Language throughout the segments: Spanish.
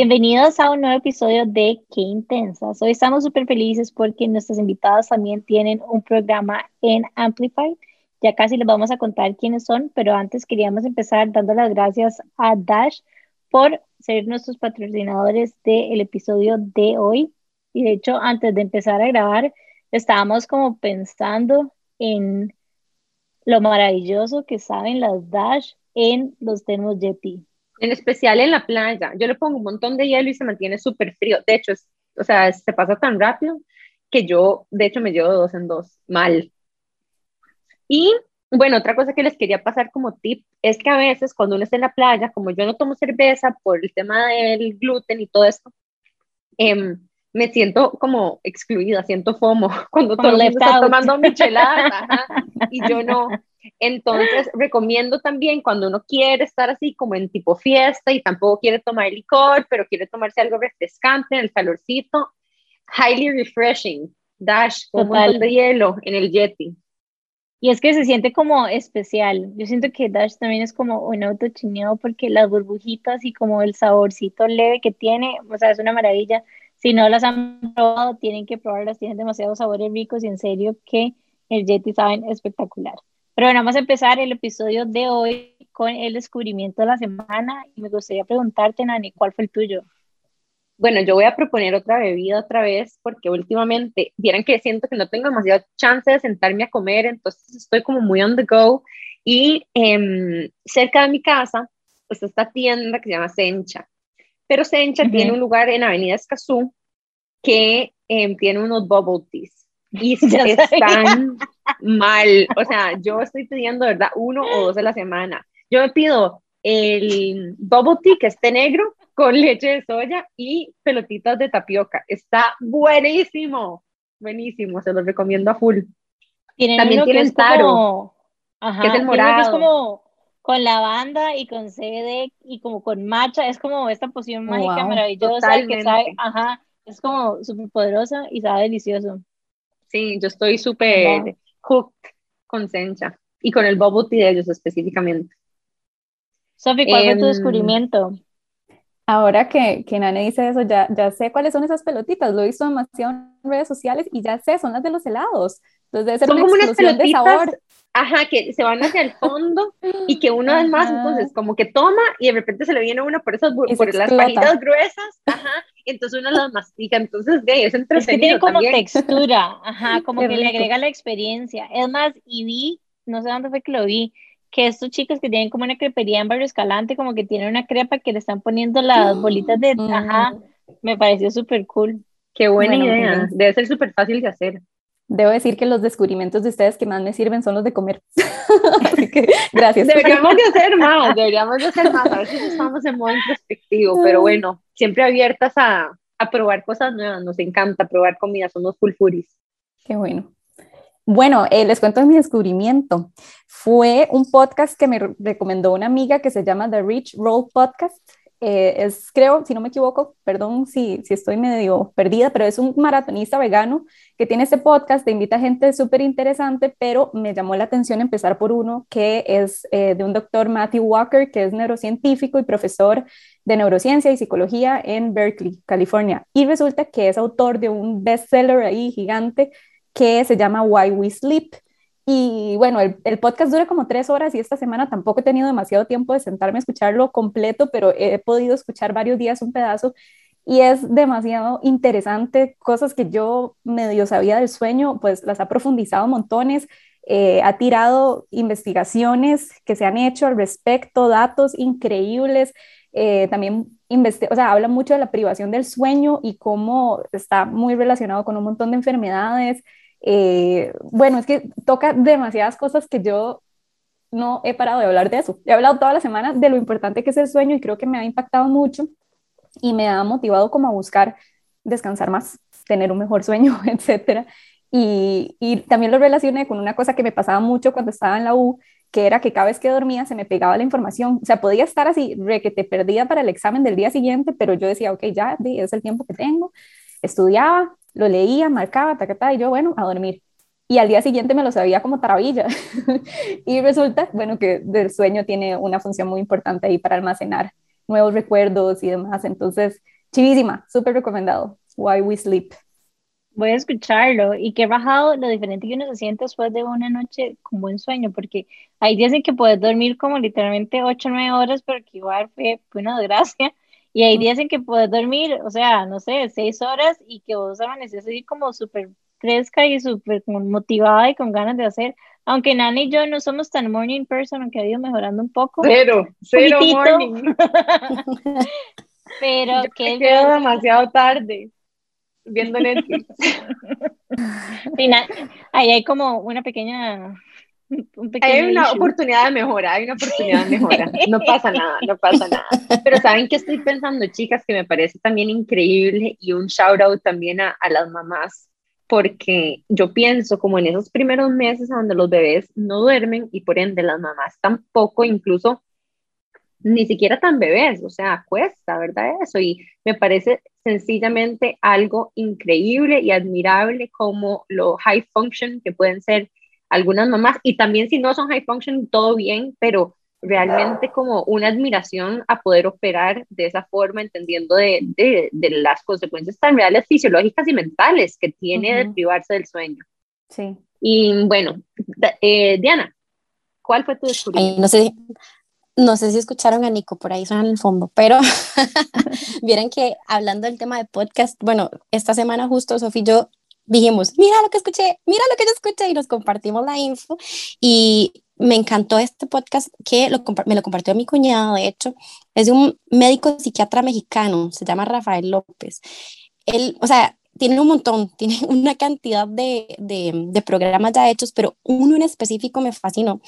Bienvenidos a un nuevo episodio de Qué Intensas. Hoy estamos súper felices porque nuestros invitados también tienen un programa en Amplify. Ya casi les vamos a contar quiénes son, pero antes queríamos empezar dando las gracias a Dash por ser nuestros patrocinadores del episodio de hoy. Y de hecho, antes de empezar a grabar, estábamos como pensando en lo maravilloso que saben las Dash en los termos Yeti en especial en la playa. Yo le pongo un montón de hielo y se mantiene súper frío. De hecho, o sea, se pasa tan rápido que yo, de hecho, me llevo dos en dos, mal. Y bueno, otra cosa que les quería pasar como tip es que a veces cuando uno está en la playa, como yo no tomo cerveza por el tema del gluten y todo esto, em, me siento como excluida, siento FOMO cuando todo el mundo está tomando micheladas y yo no. Entonces, recomiendo también cuando uno quiere estar así como en tipo fiesta y tampoco quiere tomar licor, pero quiere tomarse algo refrescante en el calorcito, highly refreshing, dash con un montón de hielo en el Yeti. Y es que se siente como especial. Yo siento que Dash también es como un autochineo porque las burbujitas y como el saborcito leve que tiene, o sea, es una maravilla. Si no las han probado, tienen que probarlas, tienen demasiados sabores ricos y en serio que el Yeti saben espectacular. Pero bueno, vamos a empezar el episodio de hoy con el descubrimiento de la semana y me gustaría preguntarte, Nani, ¿cuál fue el tuyo? Bueno, yo voy a proponer otra bebida otra vez porque últimamente, vieran que siento que no tengo demasiada chance de sentarme a comer, entonces estoy como muy on the go y em, cerca de mi casa pues esta tienda que se llama Sencha pero Sencha tiene un lugar en Avenida Escazú que em, tiene unos bubble teas y están mal. O sea, yo estoy pidiendo, ¿verdad? Uno o dos a la semana. Yo me pido el bubble tea que esté negro con leche de soya y pelotitas de tapioca. Está buenísimo, buenísimo, se los recomiendo a full. También tienen taro, que es el morado. Es como con lavanda y con CD y como con matcha, es como esta poción mágica maravillosa que sabe, ajá, es como súper poderosa y sabe delicioso. Sí, yo estoy súper cooked con Sencha y con el bubble tea de ellos específicamente. Sofi, ¿cuál fue tu em, descubrimiento? Ahora que, que Nane dice eso, ya, ya sé cuáles son esas pelotitas, lo he visto demasiado en redes sociales y ya sé, son las de los helados. Entonces debe ser son como unas pelotitas, de sabor ajá, que se van hacia el fondo y que uno además, entonces, como que toma y de repente se le viene uno por esas, por las pajitas gruesas, ajá, entonces uno las mastica, entonces, de es entretenido Es que tiene como textura, ajá, como que le agrega la experiencia. Es más, y vi, no sé dónde fue que lo vi, que estos chicos que tienen como una crepería en Barrio Escalante, como que tienen una crepa que le están poniendo las bolitas de, ajá, me pareció súper cool. Qué buena idea, debe ser súper fácil de hacer. Debo decir que los descubrimientos de ustedes que más me sirven son los de comer. Así que gracias. Deberíamos de hacer más, deberíamos de hacer más. A veces estamos en modo introspectivo, pero bueno, siempre abiertas a, a probar cosas nuevas. Nos encanta probar comida, somos full furis. Qué bueno. Bueno, eh, les cuento mi descubrimiento. Fue un podcast que me recomendó una amiga que se llama The Rich Roll Podcast. Eh, es, creo, si no me equivoco, perdón si, si estoy medio perdida, pero es un maratonista vegano que tiene este podcast, te invita a gente súper interesante, pero me llamó la atención empezar por uno que es eh, de un doctor Matthew Walker, que es neurocientífico y profesor de neurociencia y psicología en Berkeley, California. Y resulta que es autor de un bestseller ahí gigante que se llama Why We Sleep y bueno, el, podcast dura como tres horas y esta semana tampoco he tenido demasiado tiempo de sentarme a escucharlo completo, pero he podido escuchar varios días un pedazo y es demasiado interesante. Cosas que yo medio sabía del sueño, pues las ha profundizado montones. Eh, ha tirado investigaciones que se han hecho al respecto, datos increíbles. Eh, también o habla mucho de la privación del sueño y cómo está muy relacionado con un montón de enfermedades. Eh, bueno, es que toca demasiadas cosas que yo no he parado de hablar de eso. He hablado toda la semana de lo importante que es el sueño y creo que me ha impactado mucho y me ha motivado como a buscar descansar más, tener un mejor sueño, etcétera. Y, y, también lo relacioné con una cosa que me pasaba mucho cuando estaba en la U, que era que cada vez que dormía se me pegaba la información. O sea, podía estar así, re que te perdía para el examen del día siguiente, pero yo decía, ok, ya, es el tiempo que tengo. Estudiaba, lo leía, marcaba, ta, y yo, bueno, a dormir. Y al día siguiente me lo sabía como taravilla. y resulta, bueno, que el sueño tiene una función muy importante ahí para almacenar nuevos recuerdos y demás. Entonces, chivísima, súper recomendado. Why We Sleep. Voy a escucharlo y qué bajado lo diferente que uno se siente después de una noche con buen sueño, porque hay días en que puedes dormir como literalmente 8 o 9 horas, pero que igual fue, fue una desgracia. Y hay días en que puedes dormir, o sea, no sé, 6 horas y que vos amaneces así como súper fresca y súper motivada y con ganas de hacer. Aunque Nani y yo no somos tan morning person, aunque ha ido mejorando un poco. Cero, cero morning. pero que quedo demasiado tarde viendo Netflix. ahí hay como una pequeña... hay una oportunidad de mejora, hay una oportunidad de mejora. No pasa nada, no pasa nada. Pero ¿saben qué estoy pensando, chicas? Que me parece también increíble y un shout out también a, a las mamás porque yo pienso como en esos primeros meses donde los bebés no duermen y por ende las mamás tampoco, incluso ni siquiera tan bebés, o sea, cuesta, ¿verdad? Eso y me parece sencillamente algo increíble y admirable como lo high function que pueden ser algunas mamás y también si no son high function, todo bien, pero realmente como una admiración a poder operar de esa forma, entendiendo de, de, de las consecuencias tan reales fisiológicas y mentales que tiene de privarse del sueño. Sí. Y bueno, eh, Diana, ¿cuál fue tu descubrimiento? no sé, no sé si escucharon a Nico, por ahí suena en el fondo, pero vieron que hablando del tema de podcast, bueno, esta semana justo Sofía y yo dijimos, mira lo que escuché, mira lo que yo escuché y nos compartimos la info y me encantó este podcast que lo, me lo compartió mi cuñado, de hecho, es de un médico psiquiatra mexicano, se llama Rafael López. Él, o sea, tiene un montón, tiene una cantidad de, de, de, programas ya hechos, pero uno en específico me fascinó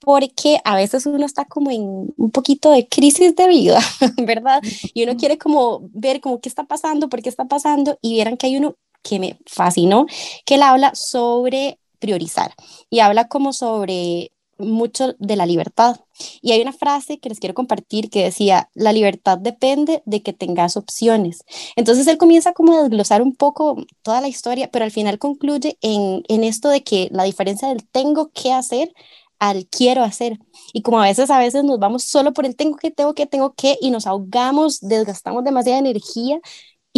porque a veces uno está como en un poquito de crisis de vida, ¿verdad? Y uno quiere como ver como qué está pasando, por qué está pasando, y vieran que hay uno que me fascinó, que él habla sobre priorizar y habla como sobre mucho de la libertad. Y hay una frase que les quiero compartir que decía, la libertad depende de que tengas opciones. Entonces él comienza como a desglosar un poco toda la historia, pero al final concluye en, en esto de que la diferencia del tengo que hacer al quiero hacer. Y como a veces, a veces nos vamos solo por el tengo que, tengo que, tengo que, y nos ahogamos, desgastamos demasiada energía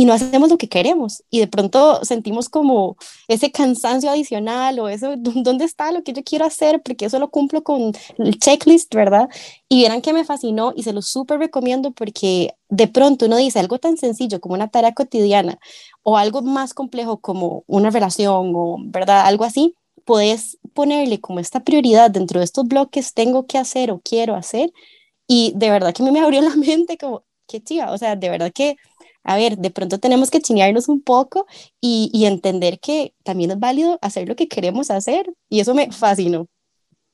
y no hacemos lo que queremos. Y de pronto sentimos como ese cansancio adicional o eso, ¿dónde está lo que yo quiero hacer? Porque eso lo cumplo con el checklist, ¿verdad? Y vieran que me fascinó y se lo súper recomiendo porque de pronto uno dice algo tan sencillo como una tarea cotidiana o algo más complejo como una relación o, ¿verdad? Algo así puedes ponerle como esta prioridad dentro de estos bloques, tengo que hacer o quiero hacer. Y de verdad que a mí me abrió la mente como, qué chiva, o sea, de verdad que, a ver, de pronto tenemos que chinearnos un poco y, entender que también es válido hacer lo que queremos hacer. Y eso me fascinó.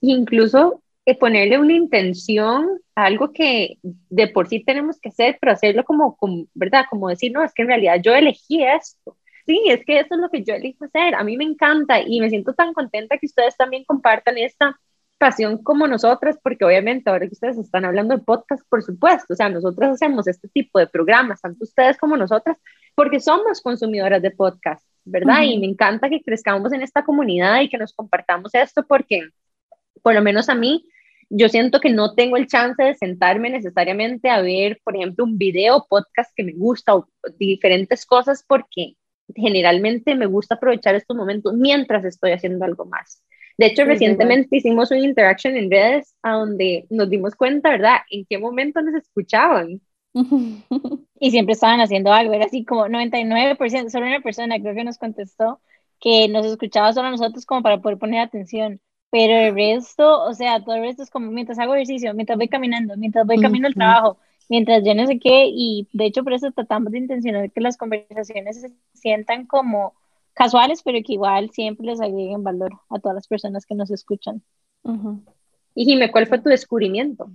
Incluso eh, ponerle una intención a algo que de por sí tenemos que hacer, pero hacerlo como, como, ¿verdad? Como decir, no, es que en realidad yo elegí esto sí, es que eso es lo que yo elijo hacer. A mí me encanta y me siento tan contenta que ustedes también compartan esta pasión como nosotras, porque obviamente ahora que ustedes están hablando de podcast, por supuesto, o sea, nosotros hacemos este tipo de programas, tanto ustedes como nosotras, porque somos consumidoras de podcast, ¿verdad? Y me encanta que crezcamos en esta comunidad y que nos compartamos esto, porque por lo menos a mí, yo siento que no tengo el chance de sentarme necesariamente a ver, por ejemplo, un video, podcast que me gusta o diferentes cosas, porque generalmente me gusta aprovechar estos momentos mientras estoy haciendo algo más. De hecho, recientemente hicimos una interaction en redes a donde nos dimos cuenta, ¿verdad? En qué momento nos escuchaban. y siempre estaban haciendo algo, era así como 99%, solo una persona creo que nos contestó que nos escuchaba solo a nosotros como para poder poner atención, pero el resto, o sea, todo el resto es como mientras hago ejercicio, mientras voy caminando, mientras voy camino al trabajo, mientras yo no sé qué, y de hecho por eso tratamos de intencionar que las conversaciones se sientan como casuales, pero que igual siempre les agreguen valor a todas las personas que nos escuchan. Y Jime, ¿cuál fue tu descubrimiento?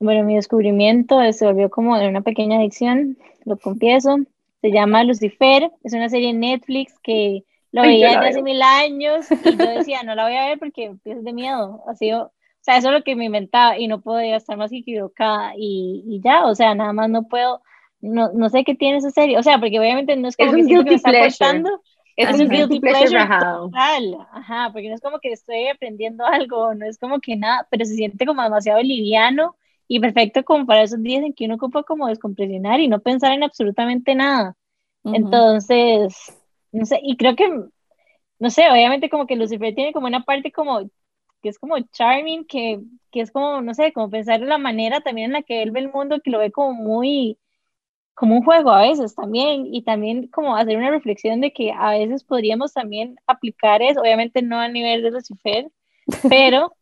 Bueno, mi descubrimiento se volvió como de una pequeña adicción, lo confieso. Se llama Lucifer, es una serie en Netflix que lo veía desde hace mil años y yo decía, no la voy a ver porque es de miedo. Ha sido sea, eso es lo que me inventaba y no podía estar más equivocada y, y ya, o sea, nada más no puedo, no, no sé qué tiene esa serie, o sea, porque obviamente no es como que, me está costando. Es un guilty pleasure, total, ajá, porque no es como que estoy aprendiendo algo, no es como que nada, pero se siente como demasiado liviano y perfecto como para esos días en que uno ocupa como descompresionar y no pensar en absolutamente nada. Entonces, no sé, y creo que, no sé, obviamente como que Lucifer tiene como una parte como, que es como charming, que, que es como, no sé, como pensar en la manera también en la que él ve el mundo, que lo ve como muy, como un juego a veces también, y también como hacer una reflexión de que a veces podríamos también aplicar eso, obviamente no a nivel de Lucifer, pero,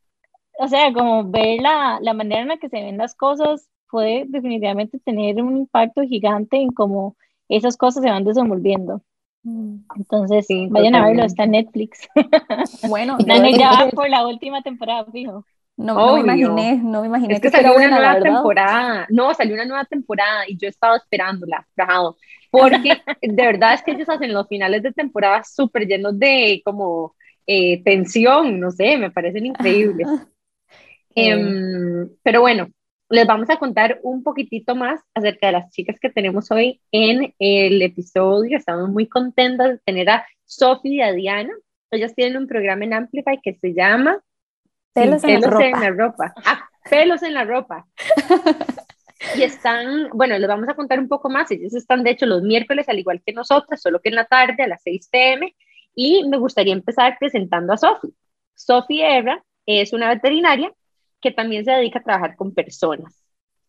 o sea, como ver la, la manera en la que se ven las cosas puede definitivamente tener un impacto gigante en cómo esas cosas se van desenvolviendo. Mm. Entonces, vayan a verlo, está en Netflix. Bueno, Dani ya va por la última temporada, fijo. No, no, me imaginé, no me imaginé es que, salió una nueva temporada. No, salió una nueva temporada y yo he estado esperándola, rajado. Porque de verdad es que ellos hacen los finales de temporada súper llenos de como eh, tensión, no sé, me parecen increíbles. Em, pero bueno, les vamos a contar un poquitito más acerca de las chicas que tenemos hoy en el episodio. Estamos muy contentas de tener a Sophie y a Diana. Ellas tienen un programa en Amplify que se llama Pelos, en, la ropa. Ah, pelos en la ropa. y están, bueno, les vamos a contar un poco más. Ellos están, de hecho, los miércoles, al igual que nosotras, solo que en la tarde, a las 6 pm. Y me gustaría empezar presentando a Sofi. Sofi Herra es una veterinaria que también se dedica a trabajar con personas.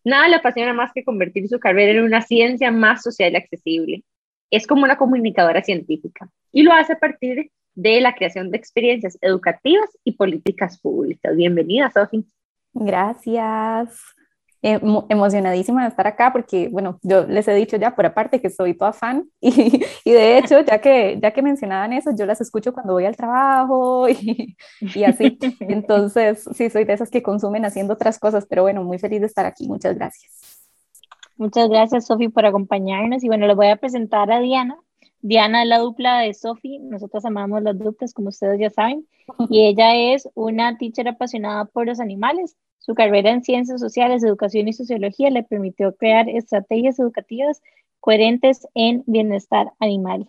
Nada le apasiona más que convertir su carrera en una ciencia más social y accesible. Es como una comunicadora científica y lo hace a partir de la creación de experiencias educativas y políticas públicas. Bienvenida, Sofi. Gracias. Eh, emocionadísima de estar acá porque, bueno, yo les he dicho ya por aparte que soy toda fan y, y, de hecho, ya que, ya que mencionaban eso, yo las escucho cuando voy al trabajo y, y, así. Entonces, sí, soy de esas que consumen haciendo otras cosas, pero bueno, muy feliz de estar aquí. Muchas gracias. Muchas gracias, Sofi, por acompañarnos. Y bueno, les voy a presentar a Diana. Diana es la dupla de Sophie, nosotros amamos las duplas, como ustedes ya saben, y ella es una teacher apasionada por los animales. Su carrera en ciencias sociales, educación y sociología le permitió crear estrategias educativas coherentes en bienestar animal.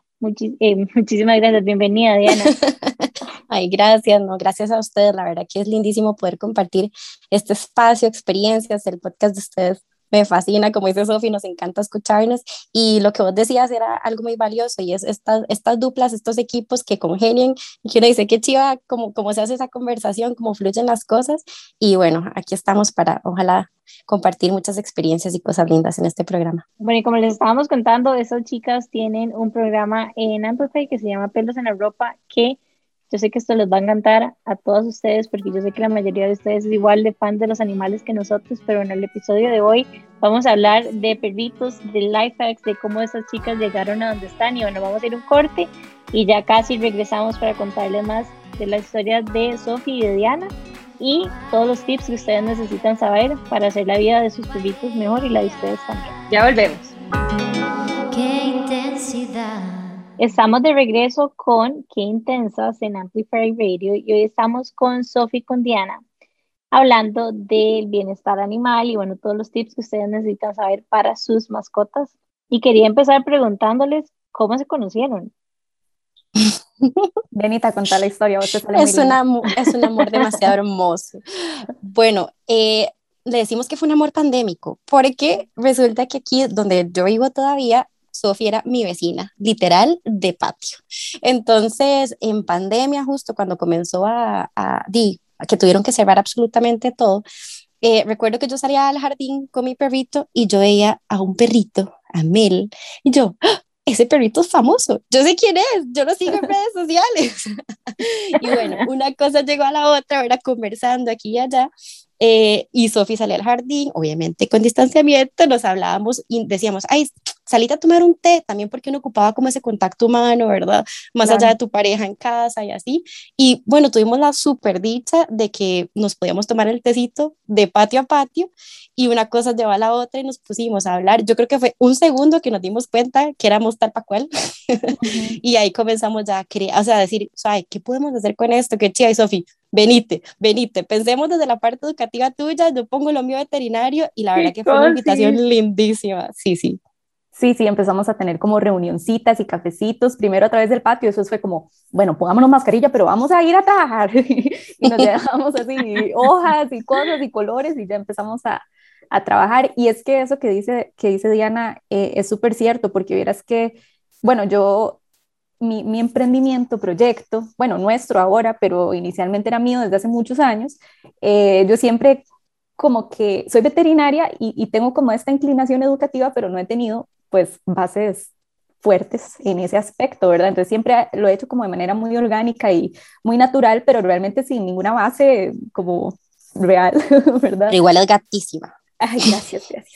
Eh, muchísimas gracias, bienvenida Diana. Ay, gracias, no, gracias a ustedes, la verdad que es lindísimo poder compartir este espacio, experiencias, el podcast de ustedes me fascina, como dice Sofi, nos encanta escucharnos y lo que vos decías era algo muy valioso y es estas, estas duplas, estos equipos que congenien y que uno dice, qué chiva, cómo se hace esa conversación, cómo fluyen las cosas y bueno, aquí estamos para, ojalá, compartir muchas experiencias y cosas lindas en este programa. Bueno, y como les estábamos contando, esas chicas tienen un programa en Amplify que se llama Pelos en la Ropa que yo sé que esto les va a encantar a todos ustedes porque yo sé que la mayoría de ustedes es igual de fan de los animales que nosotros, pero en el episodio de hoy vamos a hablar de perritos, de life hacks, de cómo esas chicas llegaron a donde están y bueno, vamos a ir un corte y ya casi regresamos para contarles más de la historia de Sophie y de Diana y todos los tips que ustedes necesitan saber para hacer la vida de sus perritos mejor y la de ustedes también. Ya volvemos. Qué intensidad. Estamos de regreso con Qué Intensas en Amplify Radio y hoy estamos con Sophie y con Diana hablando del bienestar animal y bueno, todos los tips que ustedes necesitan saber para sus mascotas. Y quería empezar preguntándoles cómo se conocieron. Benita, contar la historia. es, un amor, es un amor demasiado hermoso. Bueno, eh, le decimos que fue un amor pandémico, porque resulta que aquí donde yo vivo todavía Sofía era mi vecina, literal, de patio. Entonces, en pandemia, justo cuando comenzó a, a, que tuvieron que cerrar absolutamente todo, eh, recuerdo que yo salía al jardín con mi perrito y yo veía a un perrito, a Mel, y yo, ¡Ah! ese perrito es famoso, yo sé quién es, yo lo sigo en redes sociales. y bueno, una cosa llegó a la otra, era conversando aquí y allá, eh, y Sofi salía al jardín, obviamente con distanciamiento, nos hablábamos y decíamos, ay, salite a tomar un té, también porque uno ocupaba como ese contacto humano, ¿verdad? Más allá de tu pareja en casa y así. Y bueno, tuvimos la super dicha de que nos podíamos tomar el tecito de patio a patio y una cosa llevó a la otra y nos pusimos a hablar. Yo creo que fue un segundo que nos dimos cuenta que éramos tal para cual y ahí comenzamos ya a, crear, o sea, a decir, ay, ¿qué podemos hacer con esto? Qué chida, y Sofi, venite, venite, pensemos desde la parte educativa tuya, yo pongo lo mío veterinario y la verdad que fue una invitación lindísima, sí, sí. Sí, sí, empezamos a tener como reunioncitas y cafecitos, primero a través del patio, eso fue como, bueno, pongámonos mascarilla, pero vamos a ir a trabajar. y nos dejamos así hojas y cosas y colores y ya empezamos a, a trabajar. Y es que eso que dice, que dice Diana eh, es súper cierto, porque vieras que, bueno, yo, mi, mi, emprendimiento, proyecto, bueno, nuestro ahora, pero inicialmente era mío desde hace muchos años, eh, yo siempre como que soy veterinaria y, y tengo como esta inclinación educativa, pero no he tenido pues bases fuertes en ese aspecto, ¿verdad? Entonces siempre lo he hecho como de manera muy orgánica y muy natural, pero realmente sin ninguna base como real, ¿verdad? Igual es gatísima. Gracias, gracias.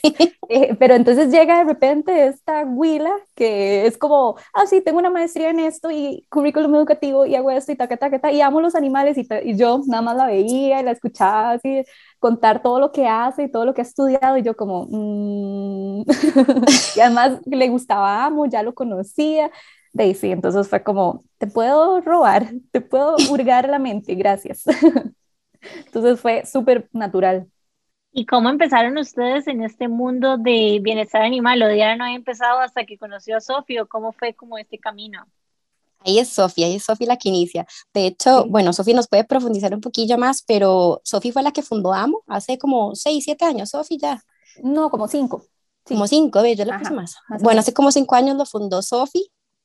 Eh, pero entonces llega de repente esta huila que es como, ah, sí, tengo una maestría en esto y currículum educativo y hago esto y ta, ta, ta, ta, y amo los animales y, yo nada más la veía y la escuchaba así, contar todo lo que hace y todo lo que ha estudiado y yo como, mmm. y además le gustaba amo, ya lo conocía. Daisy, entonces fue como, te puedo robar, te puedo hurgar la mente, gracias. entonces fue súper natural. ¿Y cómo empezaron ustedes en este mundo de bienestar animal? ¿O Diana no había empezado hasta que conoció a Sofía? ¿O cómo fue como este camino? Ahí es Sofía, ahí es Sofía la que inicia. De hecho, bueno, Sofía nos puede profundizar un poquillo más, pero Sofía fue la que fundó AMO hace como 6, 7 años, Sofía ya. No, como 5. Como 5, yo le puse más. Bueno, hace como 5 años lo fundó Sofía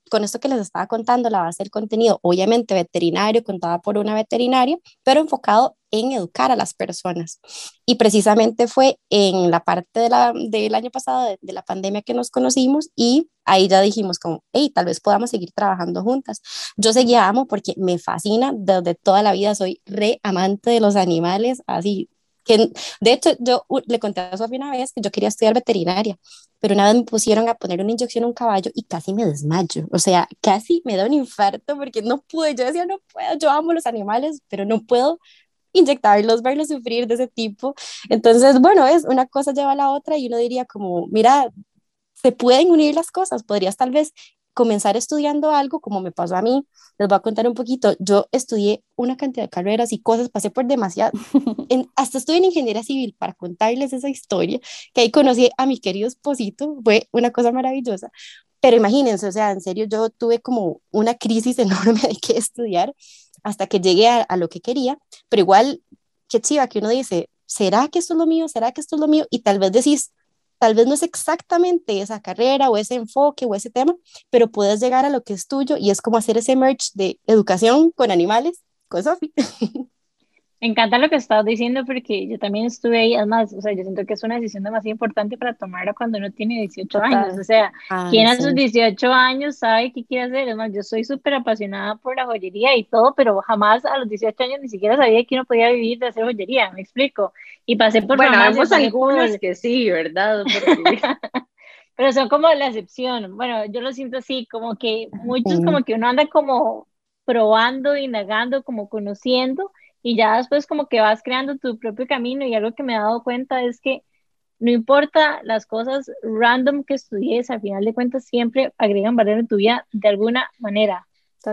con esto que les estaba contando, la base del contenido, obviamente veterinario, contada por una veterinaria, pero enfocado en educar a las personas. Y precisamente fue en la parte de la, del año pasado, de, la pandemia, que nos conocimos y ahí ya dijimos como, hey, tal vez podamos seguir trabajando juntas. Yo seguía amo porque me fascina, desde toda la vida soy re amante de los animales, así que de hecho yo le conté a Sofía una vez que yo quería estudiar veterinaria, pero una vez me pusieron a poner una inyección a un caballo y casi me desmayo, o sea, casi me da un infarto porque no pude, yo decía, no puedo, yo amo los animales, pero no puedo inyectarlos, verlos sufrir de ese tipo. Entonces, bueno, es una cosa lleva a la otra y uno diría como, mira, se pueden unir las cosas, podrías tal vez comenzar estudiando algo como me pasó a mí. Les voy a contar un poquito. Yo estudié una cantidad de carreras y cosas, pasé por demasiado. hasta estuve en ingeniería civil para contarles esa historia, que ahí conocí a mi querido esposito, fue una cosa maravillosa. Pero imagínense, o sea, en serio, yo tuve como una crisis enorme de qué estudiar hasta que llegué a, a lo que quería, pero igual, qué chiva que uno dice, ¿será que esto es lo mío? ¿Será que esto es lo mío? Y tal vez decís, tal vez no es exactamente esa carrera o ese enfoque o ese tema, pero puedes llegar a lo que es tuyo y es como hacer ese merge de educación con animales con Sofi. Me encanta lo que estás diciendo porque yo también estuve ahí, además, o sea, yo siento que es una decisión demasiado importante para tomarla cuando uno tiene 18 años, o sea, quien a sus 18 años sabe qué quiere hacer, además, yo soy súper apasionada por la joyería y todo, pero jamás a los 18 años ni siquiera sabía que uno podía vivir de hacer joyería, me explico, y pasé por... Bueno, vemos algunos que sí, ¿verdad? pero son como la excepción, bueno, yo lo siento así, como que muchos como que uno anda como probando, indagando, como conociendo, y ya después como que vas creando tu propio camino y algo que me he dado cuenta es que no importa las cosas random que estudies, al final de cuentas siempre agregan valor en tu vida de alguna manera,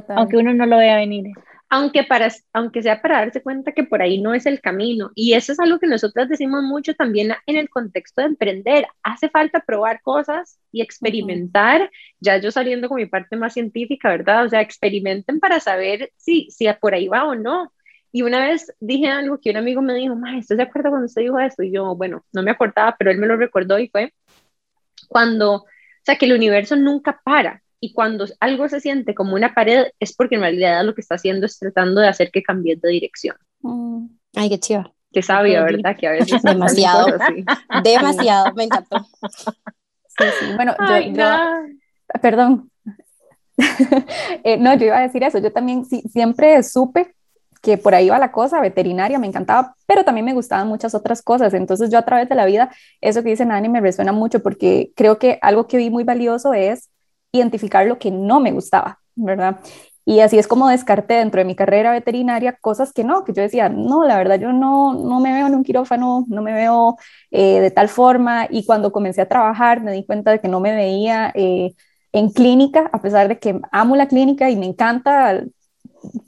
aunque uno no lo vea venir. Aunque, para, aunque sea para darse cuenta que por ahí no es el camino. Y eso es algo que nosotras decimos mucho también en el contexto de emprender. Hace falta probar cosas y experimentar, ya yo saliendo con mi parte más científica, ¿verdad? O sea, experimenten para saber si, si por ahí va o no y una vez dije algo que un amigo me dijo, ma, ¿estás de acuerdo cuando usted dijo esto? Y yo, bueno, no me acordaba, pero él me lo recordó y fue cuando, o sea, que el universo nunca para. Y cuando algo se siente como una pared, es porque en realidad lo que está haciendo es tratando de hacer que cambie de dirección. Mm. Ay, qué chido. Qué sabio, ¿verdad? Que a veces demasiado, demasiado, me encantó. Sí, sí. Bueno, yo, perdón. Eh, no, yo iba a decir eso. Yo también sí, siempre supe que por ahí va la cosa, veterinaria, me encantaba, pero también me gustaban muchas otras cosas. Entonces yo a través de la vida, eso que dice Nani me resuena mucho porque creo que algo que vi muy valioso es identificar lo que no me gustaba, ¿verdad? Y así es como descarté dentro de mi carrera veterinaria cosas que no, que yo decía, no, la verdad yo no, no me veo en un quirófano, no me veo eh, de tal forma. Y cuando comencé a trabajar me di cuenta de que no me veía eh, en clínica, a pesar de que amo la clínica y me encanta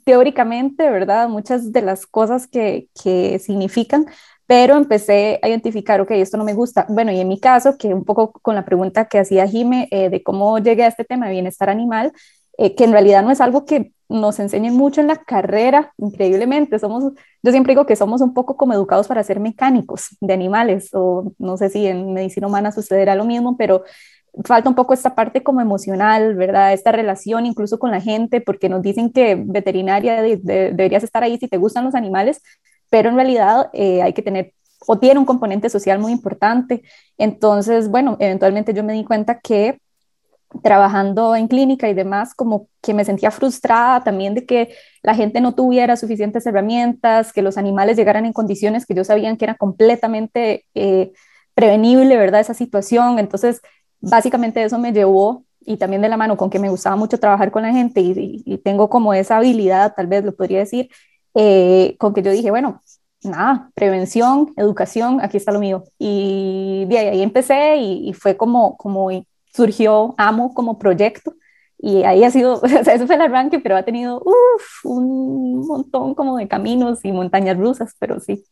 teóricamente, ¿verdad? Muchas de las cosas que, que significan, pero empecé a identificar, ok, esto no me gusta. Bueno, y en mi caso, que un poco con la pregunta que hacía Jime eh, de cómo llegué a este tema de bienestar animal, eh, que en realidad no es algo que nos enseñen mucho en la carrera, increíblemente. Somos, yo siempre digo que somos un poco como educados para ser mecánicos de animales, o no sé si en medicina humana sucederá lo mismo, pero falta un poco esta parte como emocional, ¿verdad? Esta relación incluso con la gente, porque nos dicen que veterinaria deberías estar ahí si te gustan los animales, pero en realidad eh, hay que tener o tiene un componente social muy importante. Entonces, bueno, eventualmente yo me di cuenta que trabajando en clínica y demás, como que me sentía frustrada también de que la gente no tuviera suficientes herramientas, que los animales llegaran en condiciones que yo sabía que era completamente eh, prevenible, ¿verdad? Esa situación. Entonces, básicamente eso me llevó y también de la mano con que me gustaba mucho trabajar con la gente y, tengo como esa habilidad, tal vez lo podría decir, eh, con que yo dije, bueno, nada, prevención, educación, aquí está lo mío. Y de ahí, empecé y, fue como, como surgió AMO como proyecto. Y ahí ha sido, o sea, eso fue el arranque, pero ha tenido uf, un montón como de caminos y montañas rusas, pero sí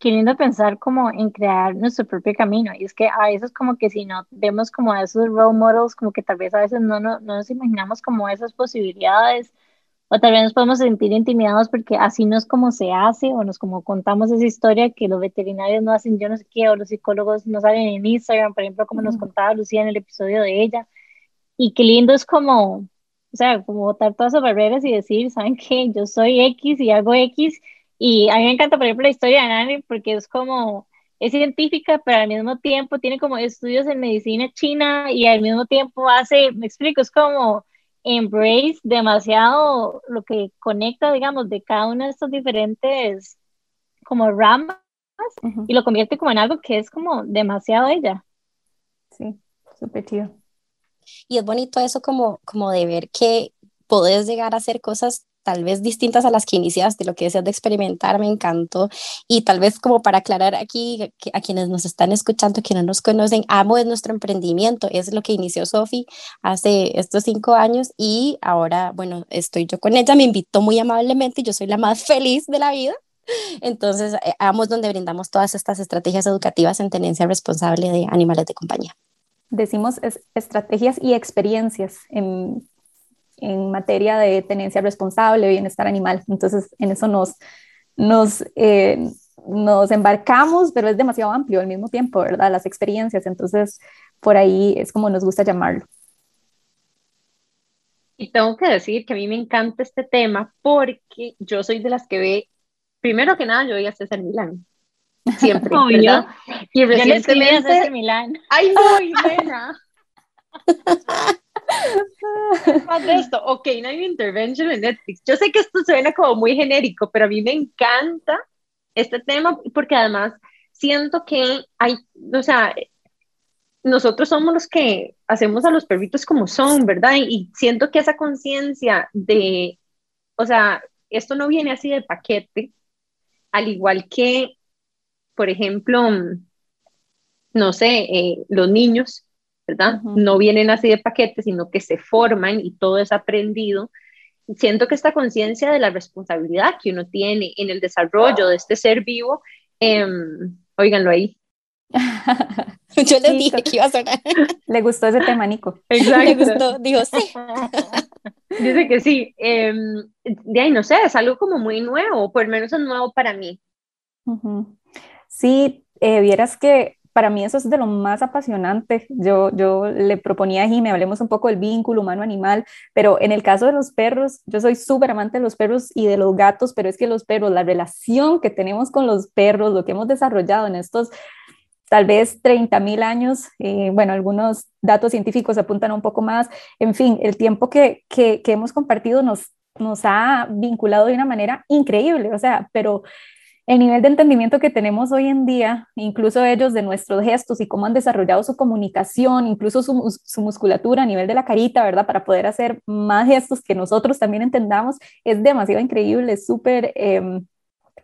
queriendo pensar como en crear nuestro propio camino. Y es que a veces como que si no vemos como esos role models, como que tal vez a veces no, no, no nos imaginamos como esas posibilidades o tal vez nos podemos sentir intimidados porque así no es como se hace o nos como contamos esa historia que los veterinarios no hacen yo no sé qué o los psicólogos no salen en Instagram, por ejemplo, como nos contaba Lucía en el episodio de ella. Y qué lindo es como, o sea, como botar todas esas barreras y decir, ¿saben qué? Yo soy X y hago X y a mí me encanta, por ejemplo, la historia de Nani porque es como, es científica, pero al mismo tiempo tiene como estudios en medicina china y al mismo tiempo hace, me explico, es como embrace demasiado lo que conecta, digamos, de cada una de estas diferentes como ramas y lo convierte como en algo que es como demasiado ella. Sí, súper chido. Y es bonito eso como, como de ver que podés llegar a hacer cosas tal vez distintas a las que iniciaste, lo que decías de experimentar, me encantó. Y tal vez como para aclarar aquí a quienes nos están escuchando, que no nos conocen, Amo es nuestro emprendimiento, es lo que inició Sofi hace estos cinco años y ahora, bueno, estoy yo con ella, me invitó muy amablemente y yo soy la más feliz de la vida. Entonces, eh, Amo es donde brindamos todas estas estrategias educativas en tenencia responsable de animales de compañía. Decimos estrategias y experiencias en en materia de tenencia responsable, bienestar animal. Entonces, en eso nos, nos, eh, nos embarcamos, pero es demasiado amplio al mismo tiempo, ¿verdad? Las experiencias. Entonces, por ahí es como nos gusta llamarlo. Y tengo que decir que a mí me encanta este tema porque yo soy de las que ve, primero que nada, yo voy a César Milán. Siempre, ¿verdad? Y recientemente... César Milán. ¡Ay, no, Elena! más de esto, ok, hay intervention en Netflix. Yo sé que esto suena como muy genérico, pero a mí me encanta este tema porque además siento que hay, o sea, nosotros somos los que hacemos a los perritos como son, ¿verdad? Y, siento que esa conciencia de, o sea, esto no viene así de paquete, al igual que, por ejemplo, no sé, eh, los niños no vienen así de paquete, sino que se forman y todo es aprendido. Siento que esta conciencia de la responsabilidad que uno tiene en el desarrollo de este ser vivo, eh, óiganlo ahí. Yo le dije que iba a sonar. Le gustó ese tema, Nico. Exacto. Le gustó, dijo sí. Dice que sí. Eh, de ahí no sé, es algo como muy nuevo, por lo menos es nuevo para mí. Sí, eh, vieras que para mí eso es de lo más apasionante. Yo, yo le proponía a Jimmy, hablemos un poco del vínculo humano-animal, pero en el caso de los perros, yo soy súper amante de los perros y de los gatos, pero es que los perros, la relación que tenemos con los perros, lo que hemos desarrollado en estos tal vez 30 mil años, eh, bueno, algunos datos científicos apuntan un poco más, en fin, el tiempo que, que, que hemos compartido nos, nos ha vinculado de una manera increíble, o sea, pero el nivel de entendimiento que tenemos hoy en día, incluso ellos de nuestros gestos y cómo han desarrollado su comunicación, incluso su, musculatura a nivel de la carita, ¿verdad? Para poder hacer más gestos que nosotros también entendamos, es demasiado increíble, es súper em,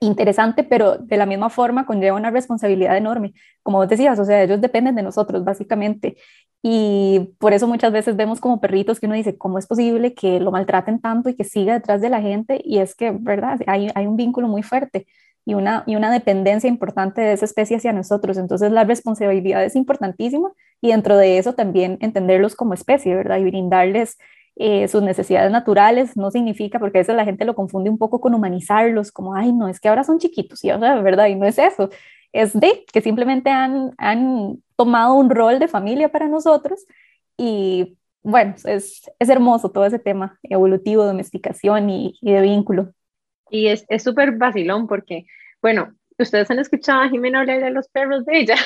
interesante, pero de la misma forma conlleva una responsabilidad enorme. Como vos decías, o sea, ellos dependen de nosotros, básicamente. Y por eso muchas veces vemos como perritos que uno dice, ¿cómo es posible que lo maltraten tanto y que siga detrás de la gente? Y es que, ¿verdad? Hay, hay un vínculo muy fuerte y una, y una dependencia importante de esa especie hacia nosotros. Entonces la responsabilidad es importantísima y dentro de eso también entenderlos como especie, ¿verdad? Y brindarles eh, sus necesidades naturales, no significa, porque a la gente lo confunde un poco con humanizarlos, como, ay, no, es que ahora son chiquitos, y ahora, ¿verdad? Y no es eso, es de que simplemente han, han tomado un rol de familia para nosotros y bueno, es, es hermoso todo ese tema evolutivo, domesticación y, y de vínculo. Y es súper vacilón porque, bueno, ustedes han escuchado a Jimena hablar de los perros de ella.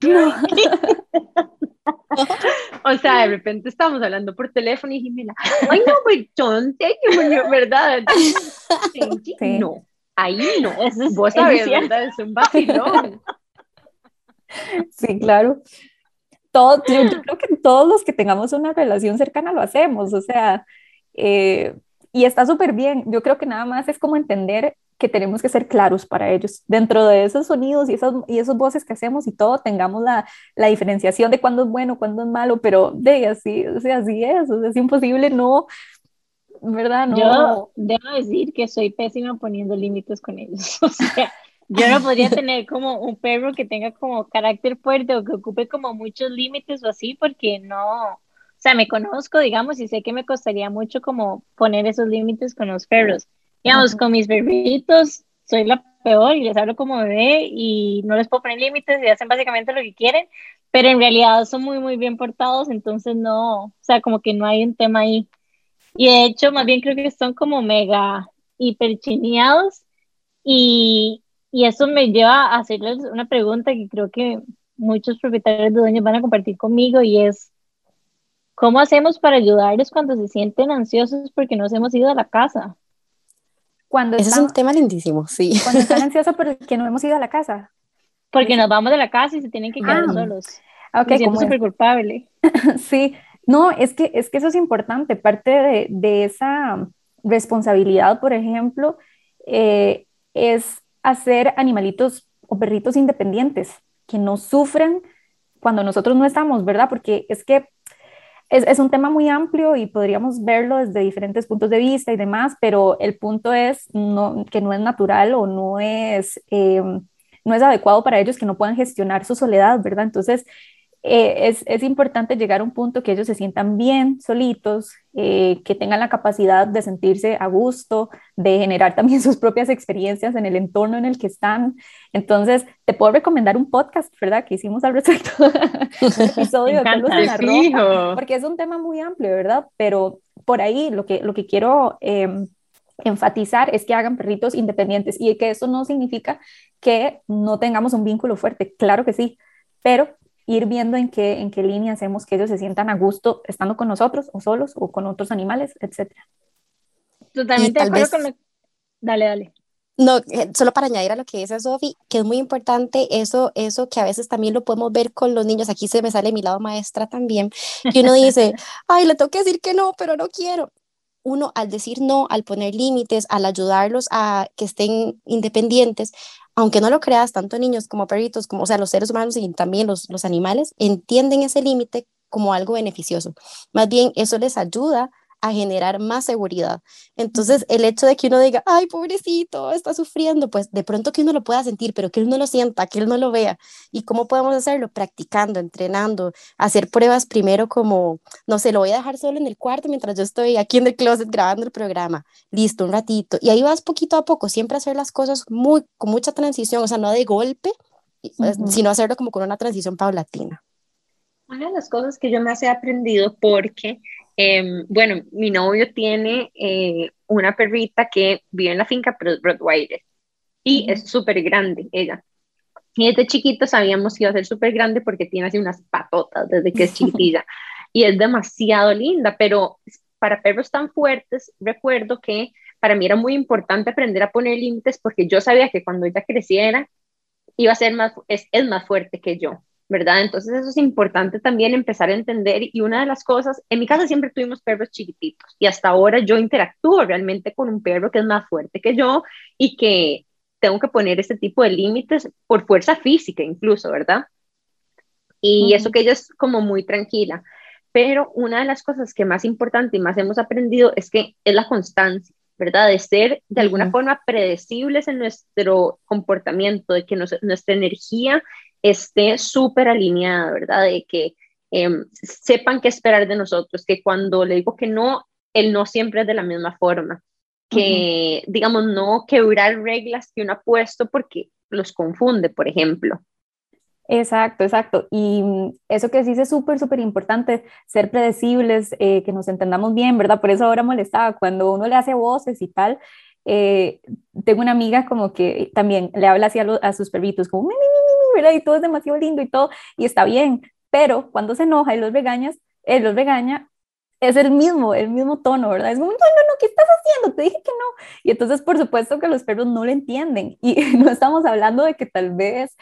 o sea, de repente estamos hablando por teléfono y Jimena, ay no, pues ¿verdad? No, ahí no, es, vos sabés, ¿verdad? Es un vacilón. Sí, claro. Todo, yo, creo que todos los que tengamos una relación cercana lo hacemos, o sea, eh, y está súper bien. Yo creo que nada más es como entender que tenemos que ser claros para ellos. Dentro de esos sonidos y esas, y esos voces que hacemos y todo, tengamos la, la diferenciación de cuándo es bueno, cuándo es malo, pero de así, o sea, así es, o sea, es imposible no, ¿verdad? No. Yo debo decir que soy pésima poniendo límites con ellos, o sea, yo no podría tener como un perro que tenga como carácter fuerte o que ocupe como muchos límites o así, porque no, sea, me conozco, digamos, y sé que me costaría mucho como poner esos límites con los perros digamos, con mis perritos soy la peor y les hablo como bebé y no les puedo poner límites y hacen básicamente lo que quieren, pero en realidad son muy, muy bien portados, entonces no, o sea, como que no hay un tema ahí. Y de hecho, más bien creo que son como mega hiperchineados y, y eso me lleva a hacerles una pregunta que creo que muchos propietarios de dueños van a compartir conmigo y es, ¿cómo hacemos para ayudarles cuando se sienten ansiosos porque nos hemos ido a la casa? Cuando Ese es un tema lindísimo, sí. Cuando están ansiosos porque no hemos ido a la casa. Porque nos vamos de la casa y se tienen que quedar ah, solos. Ok, Me siento súper culpable. sí, no, es que, es que eso es importante. Parte de, de esa responsabilidad, por ejemplo, eh, es hacer animalitos o perritos independientes que no sufran cuando nosotros no estamos, ¿verdad? Porque es que es, es, un tema muy amplio y podríamos verlo desde diferentes puntos de vista y demás, pero el punto es no, que no es natural o no es, eh, no es adecuado para ellos que no puedan gestionar su soledad, ¿verdad? Entonces, eh, es, es, importante llegar a un punto que ellos se sientan bien solitos, eh, que tengan la capacidad de sentirse a gusto, de generar también sus propias experiencias en el entorno en el que están. Entonces, te puedo recomendar un podcast, ¿verdad? Que hicimos al respecto, un episodio de la porque es un tema muy amplio, ¿verdad? Pero por ahí lo que, lo que quiero... Em, enfatizar es que hagan perritos independientes y que eso no significa que no tengamos un vínculo fuerte, claro que sí, pero ir viendo en qué, en qué línea hacemos que ellos se sientan a gusto estando con nosotros o solos o con otros animales, etc. Totalmente de acuerdo con lo... Dale, dale. No, eh, solo para añadir a lo que dice Sofi, que es muy importante eso, eso que a veces también lo podemos ver con los niños, aquí se me sale mi lado maestra también, que uno dice, ay, le tengo que decir que no, pero no quiero. Uno al decir no, al poner límites, al ayudarlos a que estén independientes, aunque no lo creas, tanto niños como perritos, como, o sea, los seres humanos y también los, los animales, entienden ese límite como algo beneficioso. Más bien, eso les ayuda a generar más seguridad. Entonces, el hecho de que uno diga, ay, pobrecito, está sufriendo, pues de pronto que uno lo pueda sentir, pero que él no lo sienta, que él no lo vea. ¿Y cómo podemos hacerlo? Practicando, entrenando, hacer pruebas primero como, no sé, lo voy a dejar solo en el cuarto mientras yo estoy aquí en el closet grabando el programa. Listo, un ratito. Y ahí vas poquito a poco, siempre hacer las cosas muy, con mucha transición, o sea, no de golpe, pues, sino hacerlo como con una transición paulatina. Una de las cosas que yo me he aprendido porque Em, bueno, mi novio tiene eh, una perrita que vive en la finca, pero es Rottweiler. Y es súper grande ella. Y desde chiquito sabíamos que iba a ser súper grande porque tiene así unas patotas desde que es chiquitilla. y es demasiado linda, pero para perros tan fuertes, recuerdo que para mí era muy importante aprender a poner límites porque yo sabía que cuando ella creciera iba a ser más, es, es más fuerte que yo. ¿Verdad? Entonces eso es importante también empezar a entender y una de las cosas, en mi casa siempre tuvimos perros chiquititos y hasta ahora yo interactúo realmente con un perro que es más fuerte que yo y que tengo que poner este tipo de límites por fuerza física incluso, ¿verdad? Y eso que ella es como muy tranquila. Pero una de las cosas que más importante y más hemos aprendido es que es la constancia. ¿verdad? De ser de alguna forma predecibles en nuestro comportamiento, de que nuestra energía esté súper alineada, ¿verdad? De que em, sepan qué esperar de nosotros, que cuando le digo que no, el no siempre es de la misma forma, que digamos no quebrar reglas que uno ha puesto porque los confunde, por ejemplo. Exacto, exacto. Y eso que sí es súper, súper importante, ser predecibles, eh, que nos entendamos bien, ¿verdad? Por eso ahora molestaba, cuando uno le hace voces y tal, eh, tengo una amiga como que también le habla así a, sus perritos, como, mi, ¿verdad? Y todo es demasiado lindo y todo, y está bien, pero cuando se enoja y los regañas, él los regaña, es el mismo, el mismo tono, ¿verdad? Es como, no, no, no, ¿qué estás haciendo? Te dije que no. Y entonces, por supuesto que los perros no lo entienden. Y no estamos hablando de que tal vez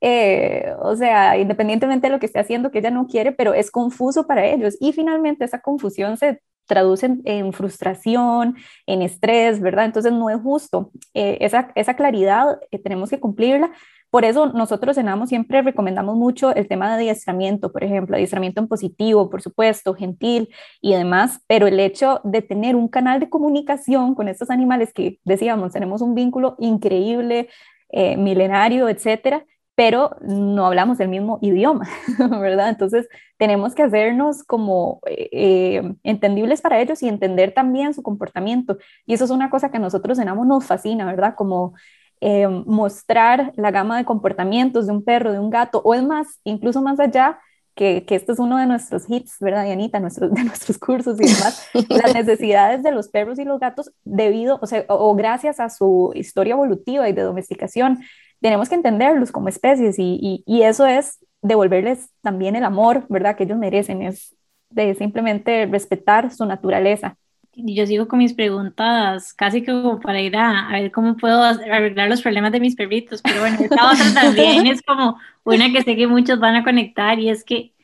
eh, o sea, independientemente de lo que esté haciendo, que ella no quiere, pero es confuso para ellos. Y finalmente esa confusión se traduce en, frustración, en estrés, ¿verdad? Entonces no es justo. Eh, esa, esa claridad eh, tenemos que cumplirla. Por eso nosotros en AMO siempre recomendamos mucho el tema de adiestramiento, por ejemplo, adiestramiento en positivo, por supuesto, gentil y demás, pero el hecho de tener un canal de comunicación con estos animales que decíamos, tenemos un vínculo increíble, milenario, etcétera, pero no hablamos el mismo idioma, ¿verdad? Entonces tenemos que hacernos como eh, eh, entendibles para ellos y entender también su comportamiento. Y eso es una cosa que a nosotros en AMO nos fascina, ¿verdad? Como eh, mostrar la gama de comportamientos de un perro, de un gato, o es más, incluso más allá, que, que esto es uno de nuestros hits, ¿verdad, Dianita? Nuestros, de nuestros cursos y demás, las necesidades de los perros y los gatos debido, o sea, o gracias a su historia evolutiva y de domesticación tenemos que entenderlos como especies y, y, eso es devolverles también el amor, ¿verdad? Que ellos merecen, es de simplemente respetar su naturaleza. Yo sigo con mis preguntas, casi como para ir a, a, ver cómo puedo arreglar los problemas de mis perritos, pero bueno, esta otra también es como una que sé que muchos van a conectar y es que,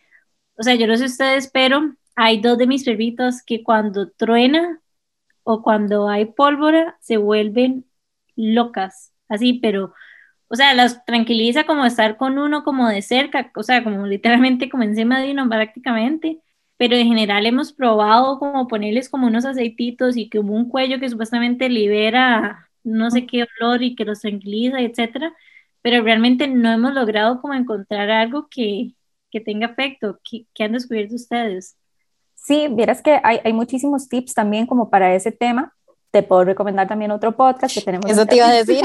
o sea, yo no sé ustedes, pero hay dos de mis perritos que cuando truena o cuando hay pólvora se vuelven locas, así, pero o sea, las tranquiliza como estar con uno como de cerca, o sea, como literalmente como encima de uno prácticamente, pero en general hemos probado como ponerles como unos aceititos y como un cuello que supuestamente libera no sé qué olor y que los tranquiliza, etcétera, pero realmente no hemos logrado como encontrar algo que, que tenga efecto. ¿Qué, ¿Qué, han descubierto ustedes? Sí, vieras que hay, hay muchísimos tips también como para ese tema te puedo recomendar también otro podcast que tenemos. Eso te iba a decir.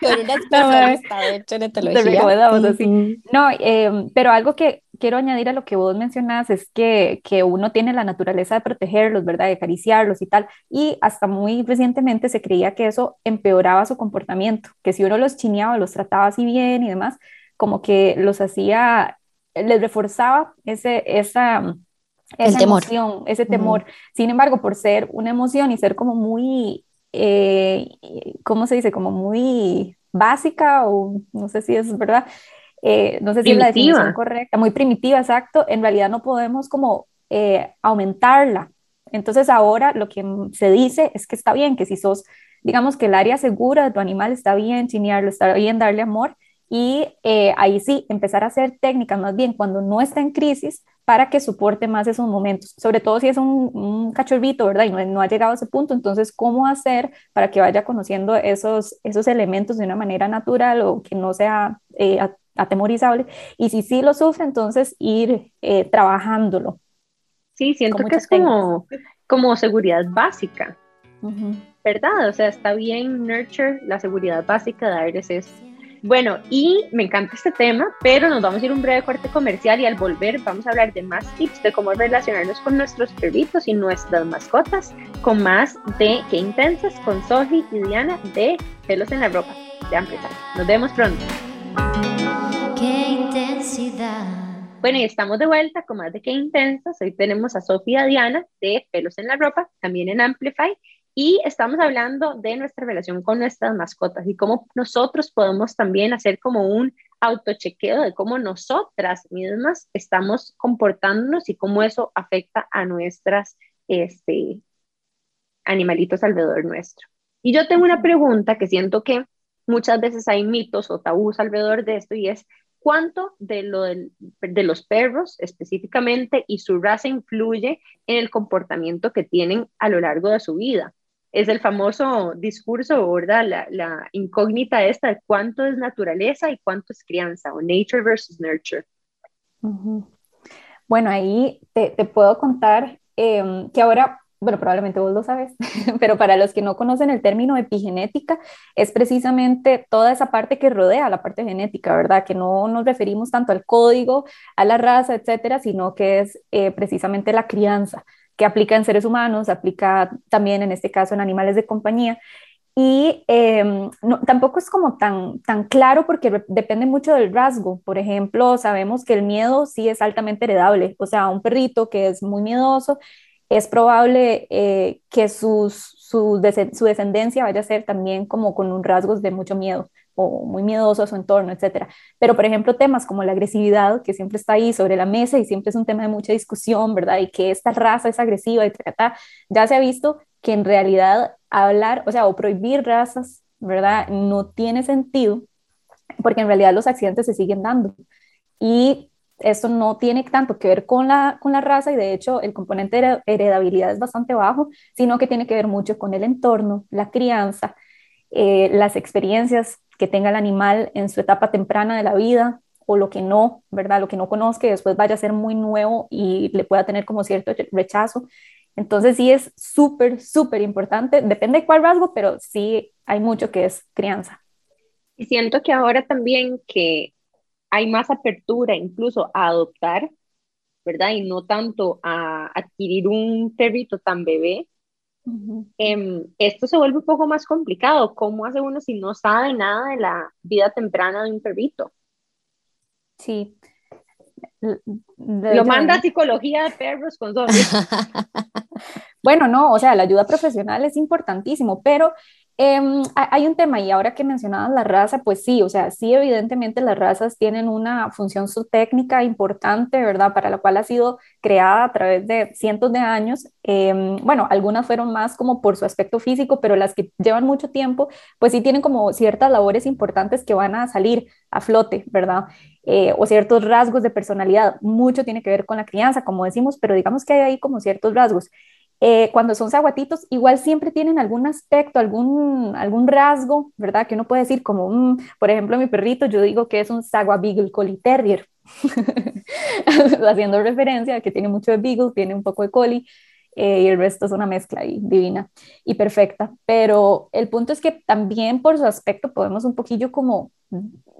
Con una especialista, de hecho, en etología. Te recomendamos así. No, eh, pero algo que quiero añadir a lo que vos mencionas es que, que uno tiene la naturaleza de protegerlos, ¿verdad? De acariciarlos y tal. Y hasta muy recientemente se creía que eso empeoraba su comportamiento, que si uno los chineaba, los trataba así bien y demás, como que los hacía, les reforzaba ese, esa esa temor. emoción, ese temor. Sin embargo, por ser una emoción y ser como muy, eh, ¿cómo se dice? Como muy básica o no sé si es verdad, eh, no sé si es la definición correcta, muy primitiva, exacto, en realidad no podemos como eh, aumentarla. Entonces ahora lo que se dice es que está bien, que si sos, digamos que el área segura de tu animal está bien, chinearlo, está bien darle amor, y eh, ahí sí, empezar a hacer técnicas más bien cuando no está en crisis para que soporte más esos momentos, sobre todo si es un, un cachorrito, ¿verdad? Y no, no, ha llegado a ese punto, entonces, ¿cómo hacer para que vaya conociendo esos, esos elementos de una manera natural o que no sea eh, atemorizable? Y si sí lo sufre, entonces ir eh, trabajándolo. Sí, siento que es como, como seguridad básica, ¿verdad? O sea, está bien nurture la seguridad básica, de darles eso bueno, y me encanta este tema, pero nos vamos a ir un breve corte comercial y al volver vamos a hablar de más tips de cómo relacionarnos con nuestros perritos y nuestras mascotas, con más de Qué Intensas con Soji y Diana de Pelos en la Ropa. Ya empezamos. Nos vemos pronto. Qué intensidad. Bueno, y estamos de vuelta con más de Qué Intensas. Hoy tenemos a Sofía y Diana de Pelos en la Ropa, también en Amplify, y estamos hablando de nuestra relación con nuestras mascotas y cómo nosotros podemos también hacer como un autochequeo de cómo nosotras mismas estamos comportándonos y cómo eso afecta a nuestras este, animalitos alrededor nuestro. Y yo tengo una pregunta que siento que muchas veces hay mitos o tabús alrededor de esto y es cuánto de, lo de, de los perros específicamente y su raza influye en el comportamiento que tienen a lo largo de su vida es el famoso discurso, ¿verdad? La, la, incógnita esta de cuánto es naturaleza y cuánto es crianza, o nature versus nurture. Bueno, ahí te, puedo contar em, que ahora bueno, probablemente vos lo sabes, pero para los que no conocen el término epigenética, es precisamente toda esa parte que rodea la parte genética, ¿verdad? Que no nos referimos tanto al código, a la raza, etcétera, sino que es eh, precisamente la crianza, que aplica en seres humanos, aplica también en este caso en animales de compañía. Y em, no, tampoco es como tan, tan claro porque depende mucho del rasgo. Por ejemplo, sabemos que el miedo sí es altamente heredable. O sea, un perrito que es muy miedoso es probable eh, que sus, su, descendencia vaya a ser también como con un rasgos de mucho miedo o muy miedoso a su entorno, etcétera. Pero, por ejemplo, temas como la agresividad, que siempre está ahí sobre la mesa y siempre es un tema de mucha discusión, ¿verdad? Y que esta raza es agresiva, etcétera, ya se ha visto que en realidad hablar, o sea, o prohibir razas, ¿verdad? No tiene sentido, porque en realidad los accidentes se siguen dando. Y esto no tiene tanto que ver con la, con la raza y de hecho el componente de heredabilidad es bastante bajo, sino que tiene que ver mucho con el entorno, la crianza, eh, las experiencias que tenga el animal en su etapa temprana de la vida o lo que no, ¿verdad? Lo que no conozca y después vaya a ser muy nuevo y le pueda tener como cierto rechazo. Entonces sí es súper, súper importante, depende de cuál rasgo, pero sí hay mucho que es crianza. Y siento que ahora también que hay más apertura incluso a adoptar, ¿verdad? Y no tanto a adquirir un perrito tan bebé. Em, esto se vuelve un poco más complicado. ¿Cómo hace uno si no sabe nada de la vida temprana de un perrito? Sí. Lo manda a psicología de perros con dos. bueno, no, o sea, la ayuda profesional es importantísimo, pero Em, hay un tema y ahora que mencionabas la raza, pues sí, o sea, sí, evidentemente las razas tienen una función subtécnica importante, ¿verdad? Para la cual ha sido creada a través de cientos de años. Em, bueno, algunas fueron más como por su aspecto físico, pero las que llevan mucho tiempo, pues sí tienen como ciertas labores importantes que van a salir a flote, ¿verdad? Eh, o ciertos rasgos de personalidad. Mucho tiene que ver con la crianza, como decimos, pero digamos que hay ahí como ciertos rasgos. Eh, cuando son zaguatitos, igual siempre tienen algún aspecto, algún, algún rasgo, ¿verdad? Que uno puede decir como, mm, por ejemplo, mi perrito, yo digo que es un Sagua Beagle Collie Terrier, haciendo referencia a que tiene mucho de Beagle, tiene un poco de Collie, eh, y el resto es una mezcla ahí, divina y perfecta. Pero el punto es que también por su aspecto podemos un poquillo como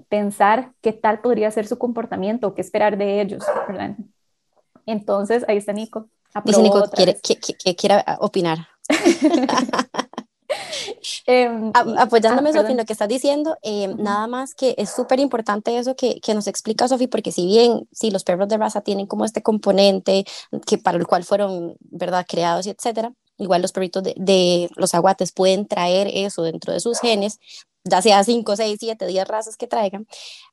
pensar qué tal podría ser su comportamiento, qué esperar de ellos, ¿verdad? Entonces, ahí está Nico. Dice Nico, quiere, que, que, quiera opinar. Em, apoyándome, ah, en lo que estás diciendo, em, nada más que es súper importante eso que, que, nos explica Sofi, porque si bien si los perros de raza tienen como este componente que para el cual fueron, ¿verdad?, creados y etcétera, igual los perritos de, de, los aguates pueden traer eso dentro de sus genes, ya sea 5, 6, 7, 10 razas que traigan.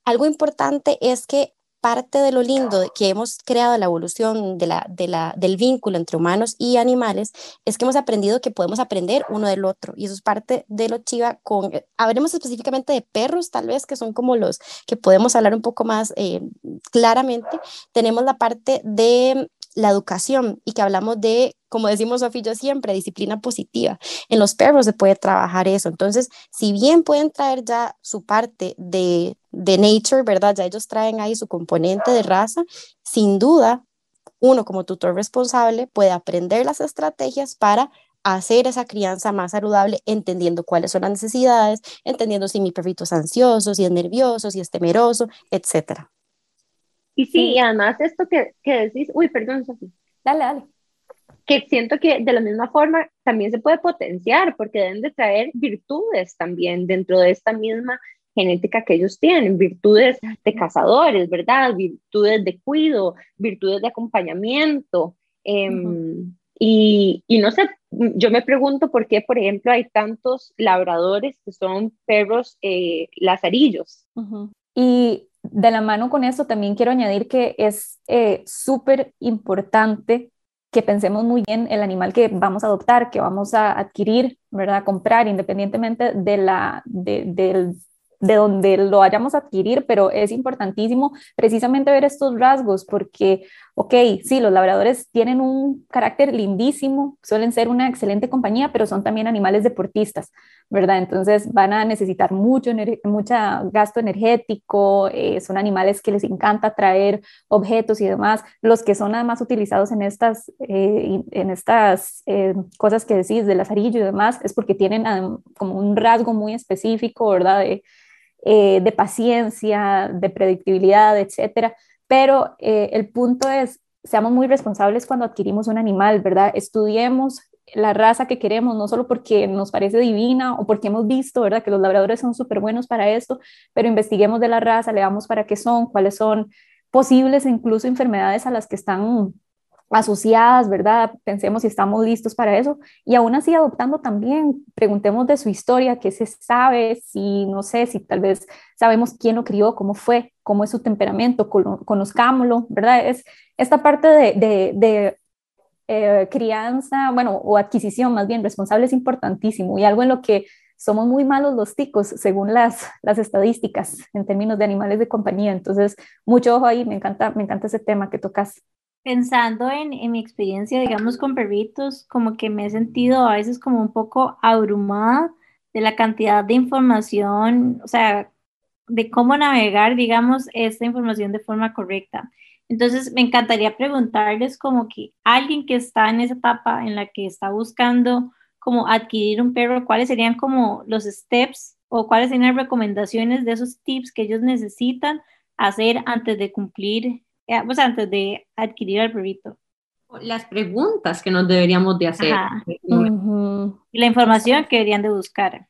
Algo importante es que parte de lo lindo que hemos creado la evolución del vínculo entre humanos y animales es que hemos aprendido que podemos aprender uno del otro y eso es parte de lo chiva con, eh, hablemos específicamente de perros tal vez que son como los que podemos hablar un poco más eh, claramente, tenemos la parte de la educación y que hablamos de, como decimos Sofía yo siempre, disciplina positiva. En los perros se puede trabajar eso. Entonces, si bien pueden traer ya su parte de, de nature, ¿verdad? Ya ellos traen ahí su componente de raza, sin duda, uno como tutor responsable puede aprender las estrategias para hacer esa crianza más saludable, entendiendo cuáles son las necesidades, entendiendo si mi perrito es ansioso, si es nervioso, si es temeroso, etcétera. Y sí, y además esto que, que decís, uy, perdón, Sofía. Dale, dale. Que siento que de la misma forma también se puede potenciar, porque deben de traer virtudes también dentro de esta misma genética que ellos tienen, virtudes de cazadores, ¿verdad? Virtudes de cuido, virtudes de acompañamiento. Em, y, y, no sé, yo me pregunto por qué, por ejemplo, hay tantos labradores que son perros eh, lazarillos. Y de la mano con eso, también quiero añadir que es eh, súper importante que pensemos muy bien el animal que vamos a adoptar, que vamos a adquirir, ¿verdad? Comprar, independientemente de, la, de, de donde lo vayamos a adquirir, pero es importantísimo precisamente ver estos rasgos, porque ok, sí, los labradores tienen un carácter lindísimo, suelen ser una excelente compañía, pero son también animales deportistas, ¿verdad? Entonces van a necesitar mucho, mucho gasto energético, eh, son animales que les encanta traer objetos y demás. Los que son además utilizados en estas, eh, en estas eh, cosas que decís de lazarillo y demás, es porque tienen como un rasgo muy específico, ¿verdad? De, de paciencia, de predictibilidad, etcétera pero eh, el punto es, seamos muy responsables cuando adquirimos un animal, ¿verdad? Estudiemos la raza que queremos, no solo porque nos parece divina o porque hemos visto, ¿verdad? Que los labradores son súper buenos para esto, pero investiguemos de la raza, leamos para qué son, cuáles son posibles incluso enfermedades a las que están asociadas, ¿verdad? Pensemos si estamos listos para eso. Y aún así, adoptando también, preguntemos de su historia, qué se sabe, si, no sé, si tal vez sabemos quién lo crió, cómo fue, cómo es su temperamento, conozcámoslo, ¿verdad? Es esta parte de, de, eh, crianza, bueno, o adquisición más bien responsable es importantísimo y algo en lo que somos muy malos los ticos, según las, las estadísticas en términos de animales de compañía. Entonces, mucho ojo ahí, me encanta, me encanta ese tema que tocas pensando en, mi experiencia, digamos, con perritos, como que me he sentido a veces como un poco abrumada de la cantidad de información, o sea, de cómo navegar, digamos, esta información de forma correcta. Entonces, me encantaría preguntarles como que alguien que está en esa etapa en la que está buscando como adquirir un perro, ¿cuáles serían como los steps o cuáles serían las recomendaciones de esos tips que ellos necesitan hacer antes de cumplir pues antes de adquirir al perrito. Las preguntas que nos deberíamos de hacer. Y la información que deberían de buscar.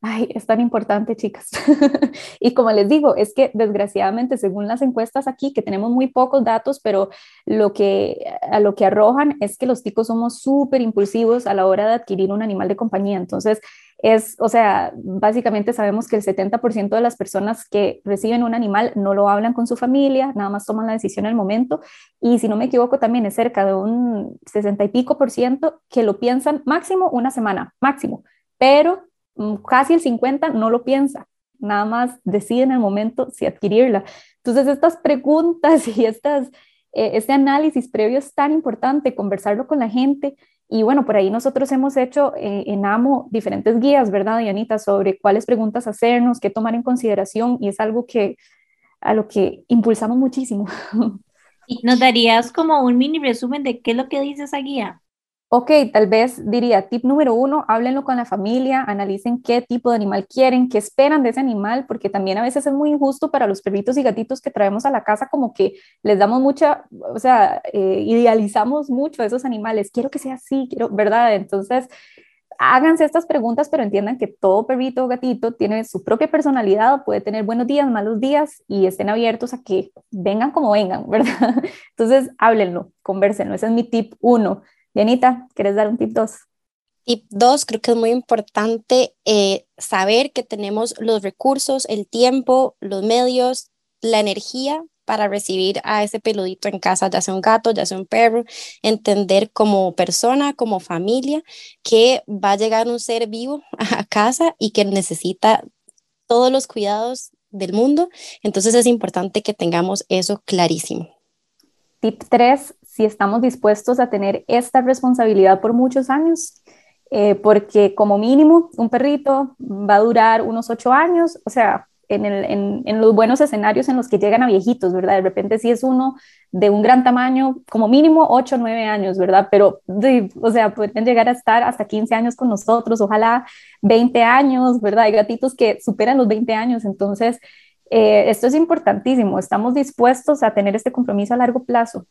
Ay, es tan importante, chicas. y como les digo, es que desgraciadamente, según las encuestas aquí, que tenemos muy pocos datos, pero lo que, a lo que arrojan es que los ticos somos súper impulsivos a la hora de adquirir un animal de compañía. Entonces, es, o sea, básicamente sabemos que el 70% de las personas que reciben un animal no lo hablan con su familia, nada más toman la decisión el momento. Y si no me equivoco, también es cerca de un 60 y pico por ciento que lo piensan máximo una semana, máximo. Pero Mm, casi el 50 no lo piensa, nada más decide en el momento si adquirirla. Entonces, estas preguntas y estas, eh, este análisis previo es tan importante, conversarlo con la gente. Y bueno, por ahí nosotros hemos hecho eh, en AMO diferentes guías, ¿verdad, Dianita? Sobre cuáles preguntas hacernos, qué tomar en consideración, y es algo que a lo que impulsamos muchísimo. ¿Y nos darías como un mini resumen de qué es lo que dice esa guía? Ok, tal vez diría, tip número uno, háblenlo con la familia, analicen qué tipo de animal quieren, qué esperan de ese animal, porque también a veces es muy injusto para los perritos y gatitos que traemos a la casa, como que les damos mucha, o sea, eh, idealizamos mucho a esos animales, quiero que sea así, quiero, ¿verdad? Entonces, háganse estas preguntas, pero entiendan que todo perrito o gatito tiene su propia personalidad, puede tener buenos días, malos días y estén abiertos a que vengan como vengan, ¿verdad? Entonces, háblenlo, conversenlo, ese es mi tip uno. Dianita, ¿quieres dar un tip 2? Tip 2, creo que es muy importante eh, saber que tenemos los recursos, el tiempo, los medios, la energía para recibir a ese peludito en casa, ya sea un gato, ya sea un perro, entender como persona, como familia, que va a llegar un ser vivo a casa y que necesita todos los cuidados del mundo. Entonces es importante que tengamos eso clarísimo. Tip 3, si estamos dispuestos a tener esta responsabilidad por muchos años, eh, porque como mínimo un perrito va a durar unos ocho años, o sea, en, el, en, en, los buenos escenarios en los que llegan a viejitos, ¿verdad? De repente si es uno de un gran tamaño, como mínimo ocho o 9 años, ¿verdad? Pero, o sea, pueden llegar a estar hasta 15 años con nosotros, ojalá 20 años, ¿verdad? Hay gatitos que superan los 20 años, entonces eh, esto es importantísimo, estamos dispuestos a tener este compromiso a largo plazo.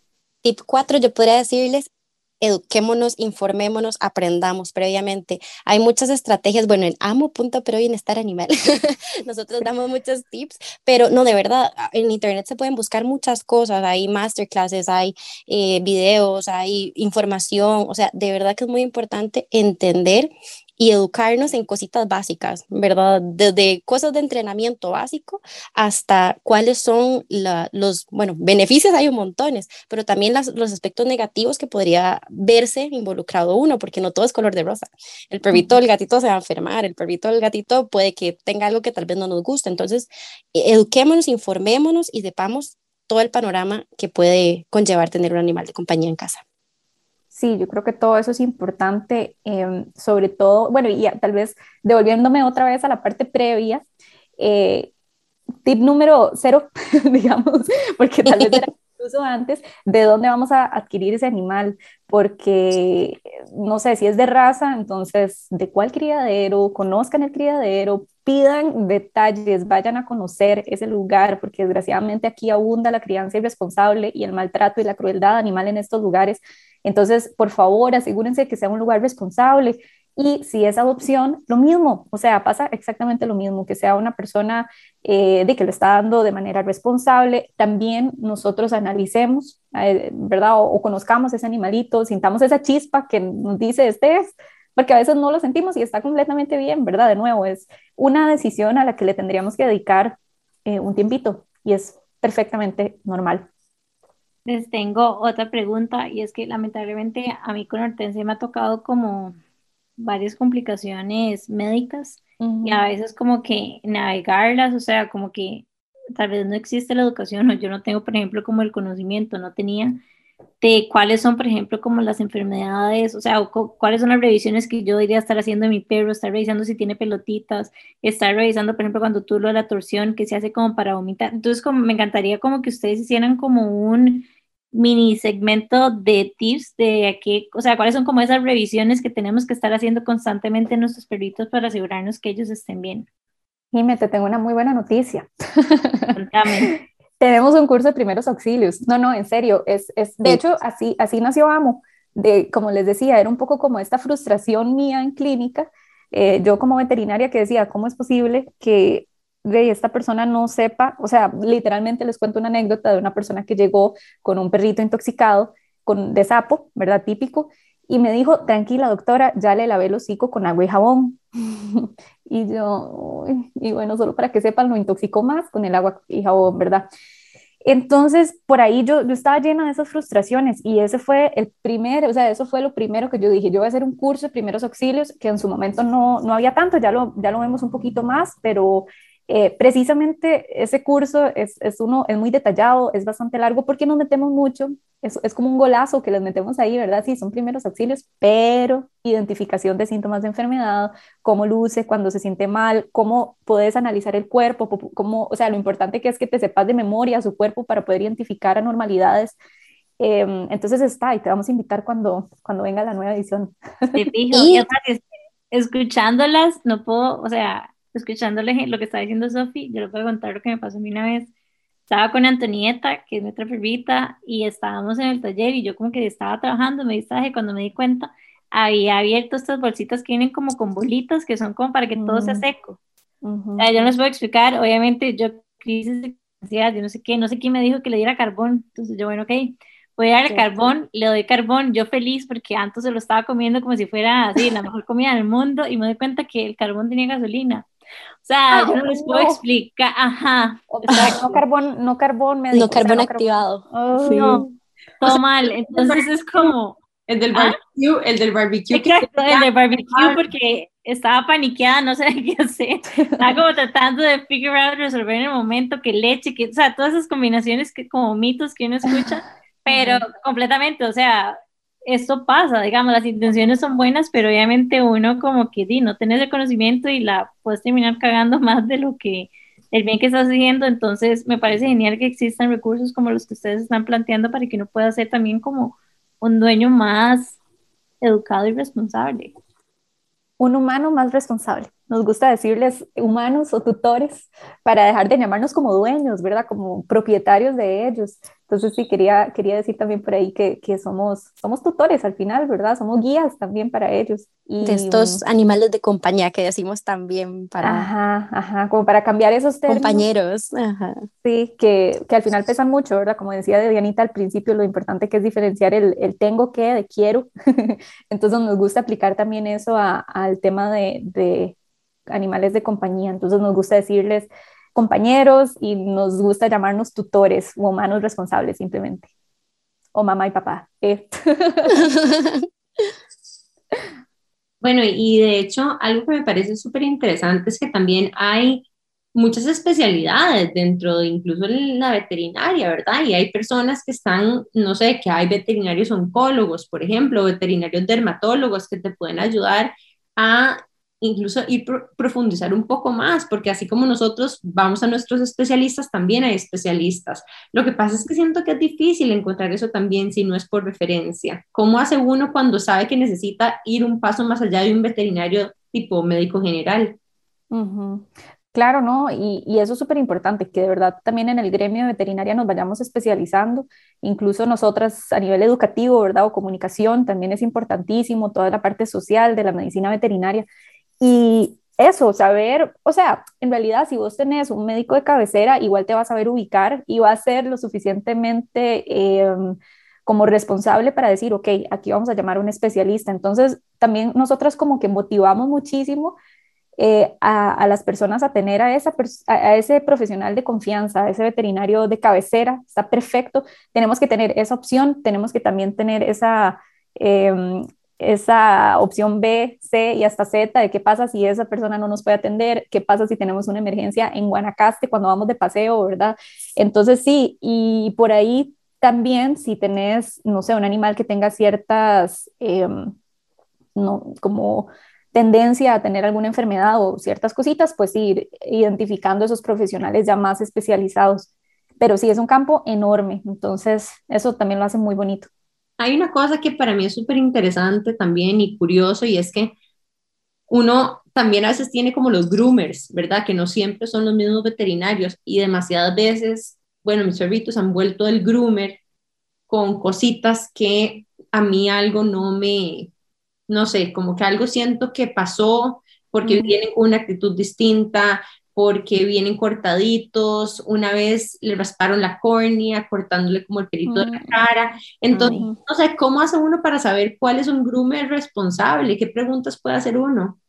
Tip 4, yo podría decirles, eduquémonos, informémonos, aprendamos previamente. Hay muchas estrategias, bueno, en amo.pero bienestar animal, nosotros damos muchos tips, pero no, de verdad, en internet se pueden buscar muchas cosas, hay masterclasses, hay eh, videos, hay información, o sea, de verdad que es muy importante entender y educarnos en cositas básicas, ¿verdad? Desde cosas de entrenamiento básico hasta cuáles son los, bueno, beneficios hay un montones, pero también los aspectos negativos que podría verse involucrado uno, porque no todo es color de rosa. El perrito, el gatito se va a enfermar, el perrito, el gatito puede que tenga algo que tal vez no nos guste. Entonces, e, eduquémonos, informémonos y sepamos todo el panorama que puede conllevar tener un animal de compañía en casa. Sí, yo creo que todo eso es importante, em, sobre todo, bueno, y tal vez devolviéndome otra vez a la parte previa, eh, tip número cero, digamos, porque tal vez era incluso antes, de dónde vamos a adquirir ese animal, porque no sé si es de raza, entonces de cuál criadero, conozcan el criadero, pidan detalles, vayan a conocer ese lugar, porque desgraciadamente aquí abunda la crianza irresponsable y el maltrato y la crueldad animal en estos lugares. Entonces, por favor, asegúrense que sea un lugar responsable. Y si es adopción, lo mismo, o sea, pasa exactamente lo mismo, que sea una persona eh, de que lo está dando de manera responsable. También nosotros analicemos, eh, ¿verdad? O, conozcamos ese animalito, sintamos esa chispa que nos dice este es, porque a veces no lo sentimos y está completamente bien, ¿verdad? De nuevo, es una decisión a la que le tendríamos que dedicar eh, un tiempito y es perfectamente normal. Les tengo otra pregunta y es que lamentablemente a mí con Hortensia me ha tocado como varias complicaciones médicas y a veces como que navegarlas, o sea, como que tal vez no existe la educación o yo no tengo, por ejemplo, como el conocimiento, no tenía de cuáles son, por ejemplo, como las enfermedades, o sea, cuáles son las revisiones que yo debería estar haciendo de mi perro, estar revisando si tiene pelotitas, estar revisando, por ejemplo, cuando tú lo de la torsión que se hace como para vomitar. Entonces, como me encantaría como que ustedes hicieran como un mini segmento de tips de qué, o sea, cuáles son como esas revisiones que tenemos que estar haciendo constantemente en nuestros perritos para asegurarnos que ellos estén bien. Jimé, te tengo una muy buena noticia. Tenemos un curso de primeros auxilios. No, no, en serio, es, es de hecho, así, así nació Amo. De, como les decía, era un poco como esta frustración mía en clínica. Eh, yo como veterinaria que decía, ¿cómo es posible que de esta persona no sepa, o sea, literalmente les cuento una anécdota de una persona que llegó con un perrito intoxicado con, de sapo, ¿verdad? Típico, y me dijo, tranquila doctora, ya le lavé el hocico con agua y jabón. y yo, y bueno, solo para que sepan, lo intoxicó más con el agua y jabón, ¿verdad? Entonces, por ahí yo, yo estaba llena de esas frustraciones y ese fue el primer, o sea, eso fue lo primero que yo dije, yo voy a hacer un curso de primeros auxilios, que en su momento no, no había tanto, ya lo, ya lo vemos un poquito más, pero eh, precisamente ese curso es, es, uno, es muy detallado, es bastante largo porque nos metemos mucho, es, es, como un golazo que les metemos ahí, ¿verdad? Sí, son primeros auxilios, pero identificación de síntomas de enfermedad, cómo luce cuando se siente mal, cómo puedes analizar el cuerpo, cómo, o sea, lo importante que es que te sepas de memoria su cuerpo para poder identificar anormalidades. Em, entonces está, y te vamos a invitar cuando, cuando venga la nueva edición. y... escuchándolas, no puedo, o sea, escuchándole lo que está diciendo Sofi, yo le puedo contar lo que me pasó a mí una vez. Estaba con Antonieta, que es nuestra perrita, y estábamos en el taller y yo como que estaba trabajando, me distraje cuando me di cuenta, había abierto estas bolsitas que vienen como con bolitas, que son como para que todo sea mm. seco. yo no les puedo explicar, obviamente yo crisis de ansiedad, yo no sé qué, no sé quién me dijo que le diera carbón, entonces yo bueno, ok, voy a darle carbón, le doy carbón, yo feliz porque antes se lo estaba comiendo como si fuera así, la mejor comida del mundo y me doy cuenta que el carbón tenía gasolina. O sea, yo no les puedo explicar, ajá. no carbón, no carbón No carbón activado. No, todo mal. Entonces es como... El del ¿ah? barbecue, el del barbecue. Exacto, el del barbecue porque estaba paniqueada, no sé qué hacer. Estaba como tratando de figure out, resolver en el momento que leche, que, o sea, todas esas combinaciones que como mitos que uno escucha, pero completamente, o sea, esto pasa, digamos, las intenciones son buenas, pero obviamente uno como que di, no tenés el conocimiento y la puedes terminar cagando más de lo que el bien que estás haciendo, entonces me parece genial que existan recursos como los que ustedes están planteando para que uno pueda ser también como un dueño más educado y responsable. Un humano más responsable. Nos gusta decirles humanos o tutores para dejar de llamarnos como dueños, ¿verdad? Como propietarios de ellos. Entonces sí, quería, quería decir también por ahí que, que somos, somos tutores al final, ¿verdad? Somos guías también para ellos. Y, de estos animales de compañía que decimos también para... Ajá, ajá, como para cambiar esos términos. Compañeros, ajá. Sí, que, que al final pesan mucho, ¿verdad? Como decía Dianita al principio, lo importante que es diferenciar el, el tengo que de quiero. Entonces nos gusta aplicar también eso al tema de, de animales de compañía. Entonces nos gusta decirles compañeros y nos gusta llamarnos tutores o humanos responsables simplemente. O mamá y papá. Eh. bueno, y de hecho, algo que me parece súper interesante es que también hay muchas especialidades dentro de incluso en la veterinaria, ¿verdad? Y hay personas que están, no sé, que hay veterinarios oncólogos, por ejemplo, veterinarios dermatólogos que te pueden ayudar a incluso ir profundizar un poco más, porque así como nosotros vamos a nuestros especialistas, también hay especialistas. Lo que pasa es que siento que es difícil encontrar eso también si no es por referencia. ¿Cómo hace uno cuando sabe que necesita ir un paso más allá de un veterinario tipo médico general? Claro, ¿no? Y, y eso es súper importante, que de verdad también en el gremio de veterinaria nos vayamos especializando, incluso nosotras a nivel educativo, ¿verdad? O comunicación, también es importantísimo, toda la parte social de la medicina veterinaria. Y eso, saber, o sea, en realidad si vos tenés un médico de cabecera, igual te va a saber ubicar y va a ser lo suficientemente em, como responsable para decir, ok, aquí vamos a llamar a un especialista. Entonces, también nosotras como que motivamos muchísimo eh, a, las personas a tener a, esa a ese profesional de confianza, a ese veterinario de cabecera, está perfecto. Tenemos que tener esa opción, tenemos que también tener esa, em, esa opción B, C y hasta Z de qué pasa si esa persona no nos puede atender, qué pasa si tenemos una emergencia en Guanacaste cuando vamos de paseo, ¿verdad? Entonces sí, y por ahí también si tenés, no sé, un animal que tenga ciertas, em, no, como tendencia a tener alguna enfermedad o ciertas cositas, pues ir identificando esos profesionales ya más especializados. Pero sí, es un campo enorme, entonces eso también lo hace muy bonito. Hay una cosa que para mí es súper interesante también y curioso y es que uno también a veces tiene como los groomers, ¿verdad? Que no siempre son los mismos veterinarios y demasiadas veces, bueno, mis perritos han vuelto el groomer con cositas que a mí algo no me, no sé, como que algo siento que pasó porque vienen con una actitud distinta, porque vienen cortaditos, una vez le rasparon la córnea, cortándole como el pelito de la cara. Entonces, no sé, ¿cómo hace uno para saber cuál es un groomer responsable? ¿Qué preguntas puede hacer uno?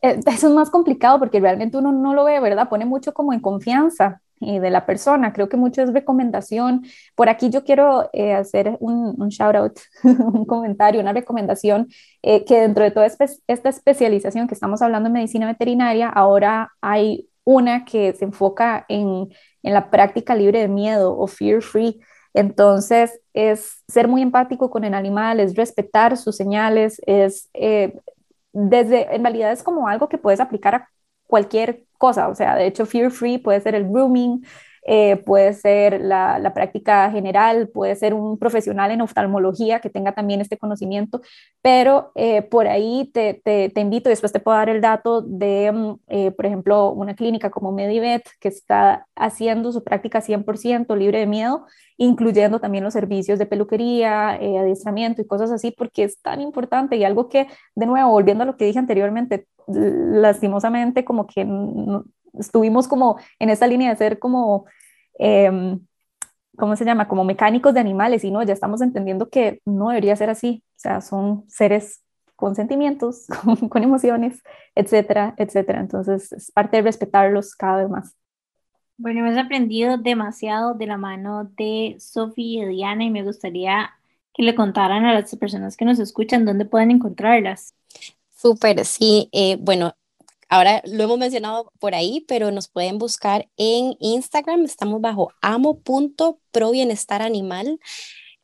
Eh, eso es más complicado porque realmente uno no lo ve, ¿verdad? Pone mucho como en confianza y de la persona. Creo que mucho es recomendación. Por aquí yo quiero eh, hacer un, un, shout out, un comentario, una recomendación, eh, que dentro de toda esta especialización que estamos hablando en medicina veterinaria, ahora hay una que se enfoca en, en la práctica libre de miedo o fear free. Entonces, es ser muy empático con el animal, es respetar sus señales, es eh, desde, en realidad es como algo que puedes aplicar a cualquier cosa, o sea, de hecho, fear free puede ser el grooming, eh, puede ser la, la, práctica general, puede ser un profesional en oftalmología que tenga también este conocimiento, pero eh, por ahí te, te, te, invito, después te puedo dar el dato de, mm, eh, por ejemplo, una clínica como Medivet que está haciendo su práctica 100% libre de miedo, incluyendo también los servicios de peluquería, adiestramiento y cosas así, porque es tan importante. Y algo que, de nuevo, volviendo a lo que dije anteriormente, lastimosamente como que estuvimos como en esta línea de ser como, eh, ¿cómo se llama? Como mecánicos de animales y no, ya estamos entendiendo que no debería ser así, o sea, son seres con sentimientos, con, emociones, etcétera, etcétera. Entonces, es parte de respetarlos cada vez más. Bueno, hemos aprendido demasiado de la mano de Sofía y Diana y me gustaría que le contaran a las personas que nos escuchan dónde pueden encontrarlas. Súper, sí. Eh, bueno, Ahora lo hemos mencionado por ahí, pero nos pueden buscar en Instagram. Estamos bajo amo.probienestaranimal.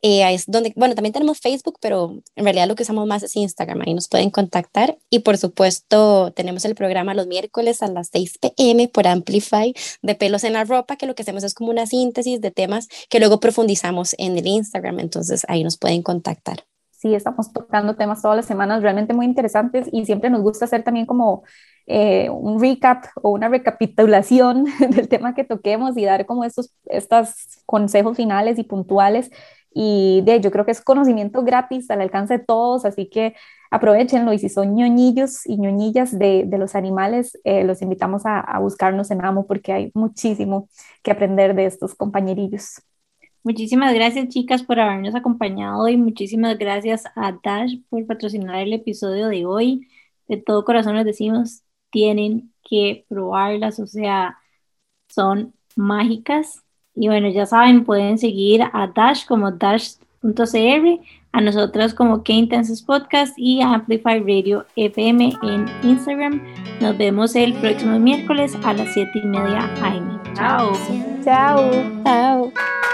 Eh, es donde, bueno, también tenemos Facebook, pero en realidad lo que usamos más es Instagram. Ahí nos pueden contactar. Y por supuesto, tenemos el programa los miércoles a las 6 pm por Amplify de pelos en la ropa, que lo que hacemos es como una síntesis de temas que luego profundizamos en el Instagram. Entonces ahí nos pueden contactar sí estamos tocando temas todas las semanas realmente muy interesantes y siempre nos gusta hacer también como eh, un recap o una recapitulación del tema que toquemos y dar como estos, estos consejos finales y puntuales. Y de, yo creo que es conocimiento gratis al alcance de todos, así que aprovechenlo y si son ñoñillos y ñoñillas de, los animales, eh, los invitamos a buscarnos en Amo porque hay muchísimo que aprender de estos compañerillos. Muchísimas gracias, chicas, por habernos acompañado y muchísimas gracias a Dash por patrocinar el episodio de hoy. De todo corazón les decimos, tienen que probarlas, o sea, son mágicas. Y bueno, ya saben, pueden seguir a Dash como dash.cr, a nosotros como Intensos Podcast y a Amplify Radio FM en Instagram. Nos vemos el próximo miércoles a las 7 y media AM. Chao. Chao. Chao.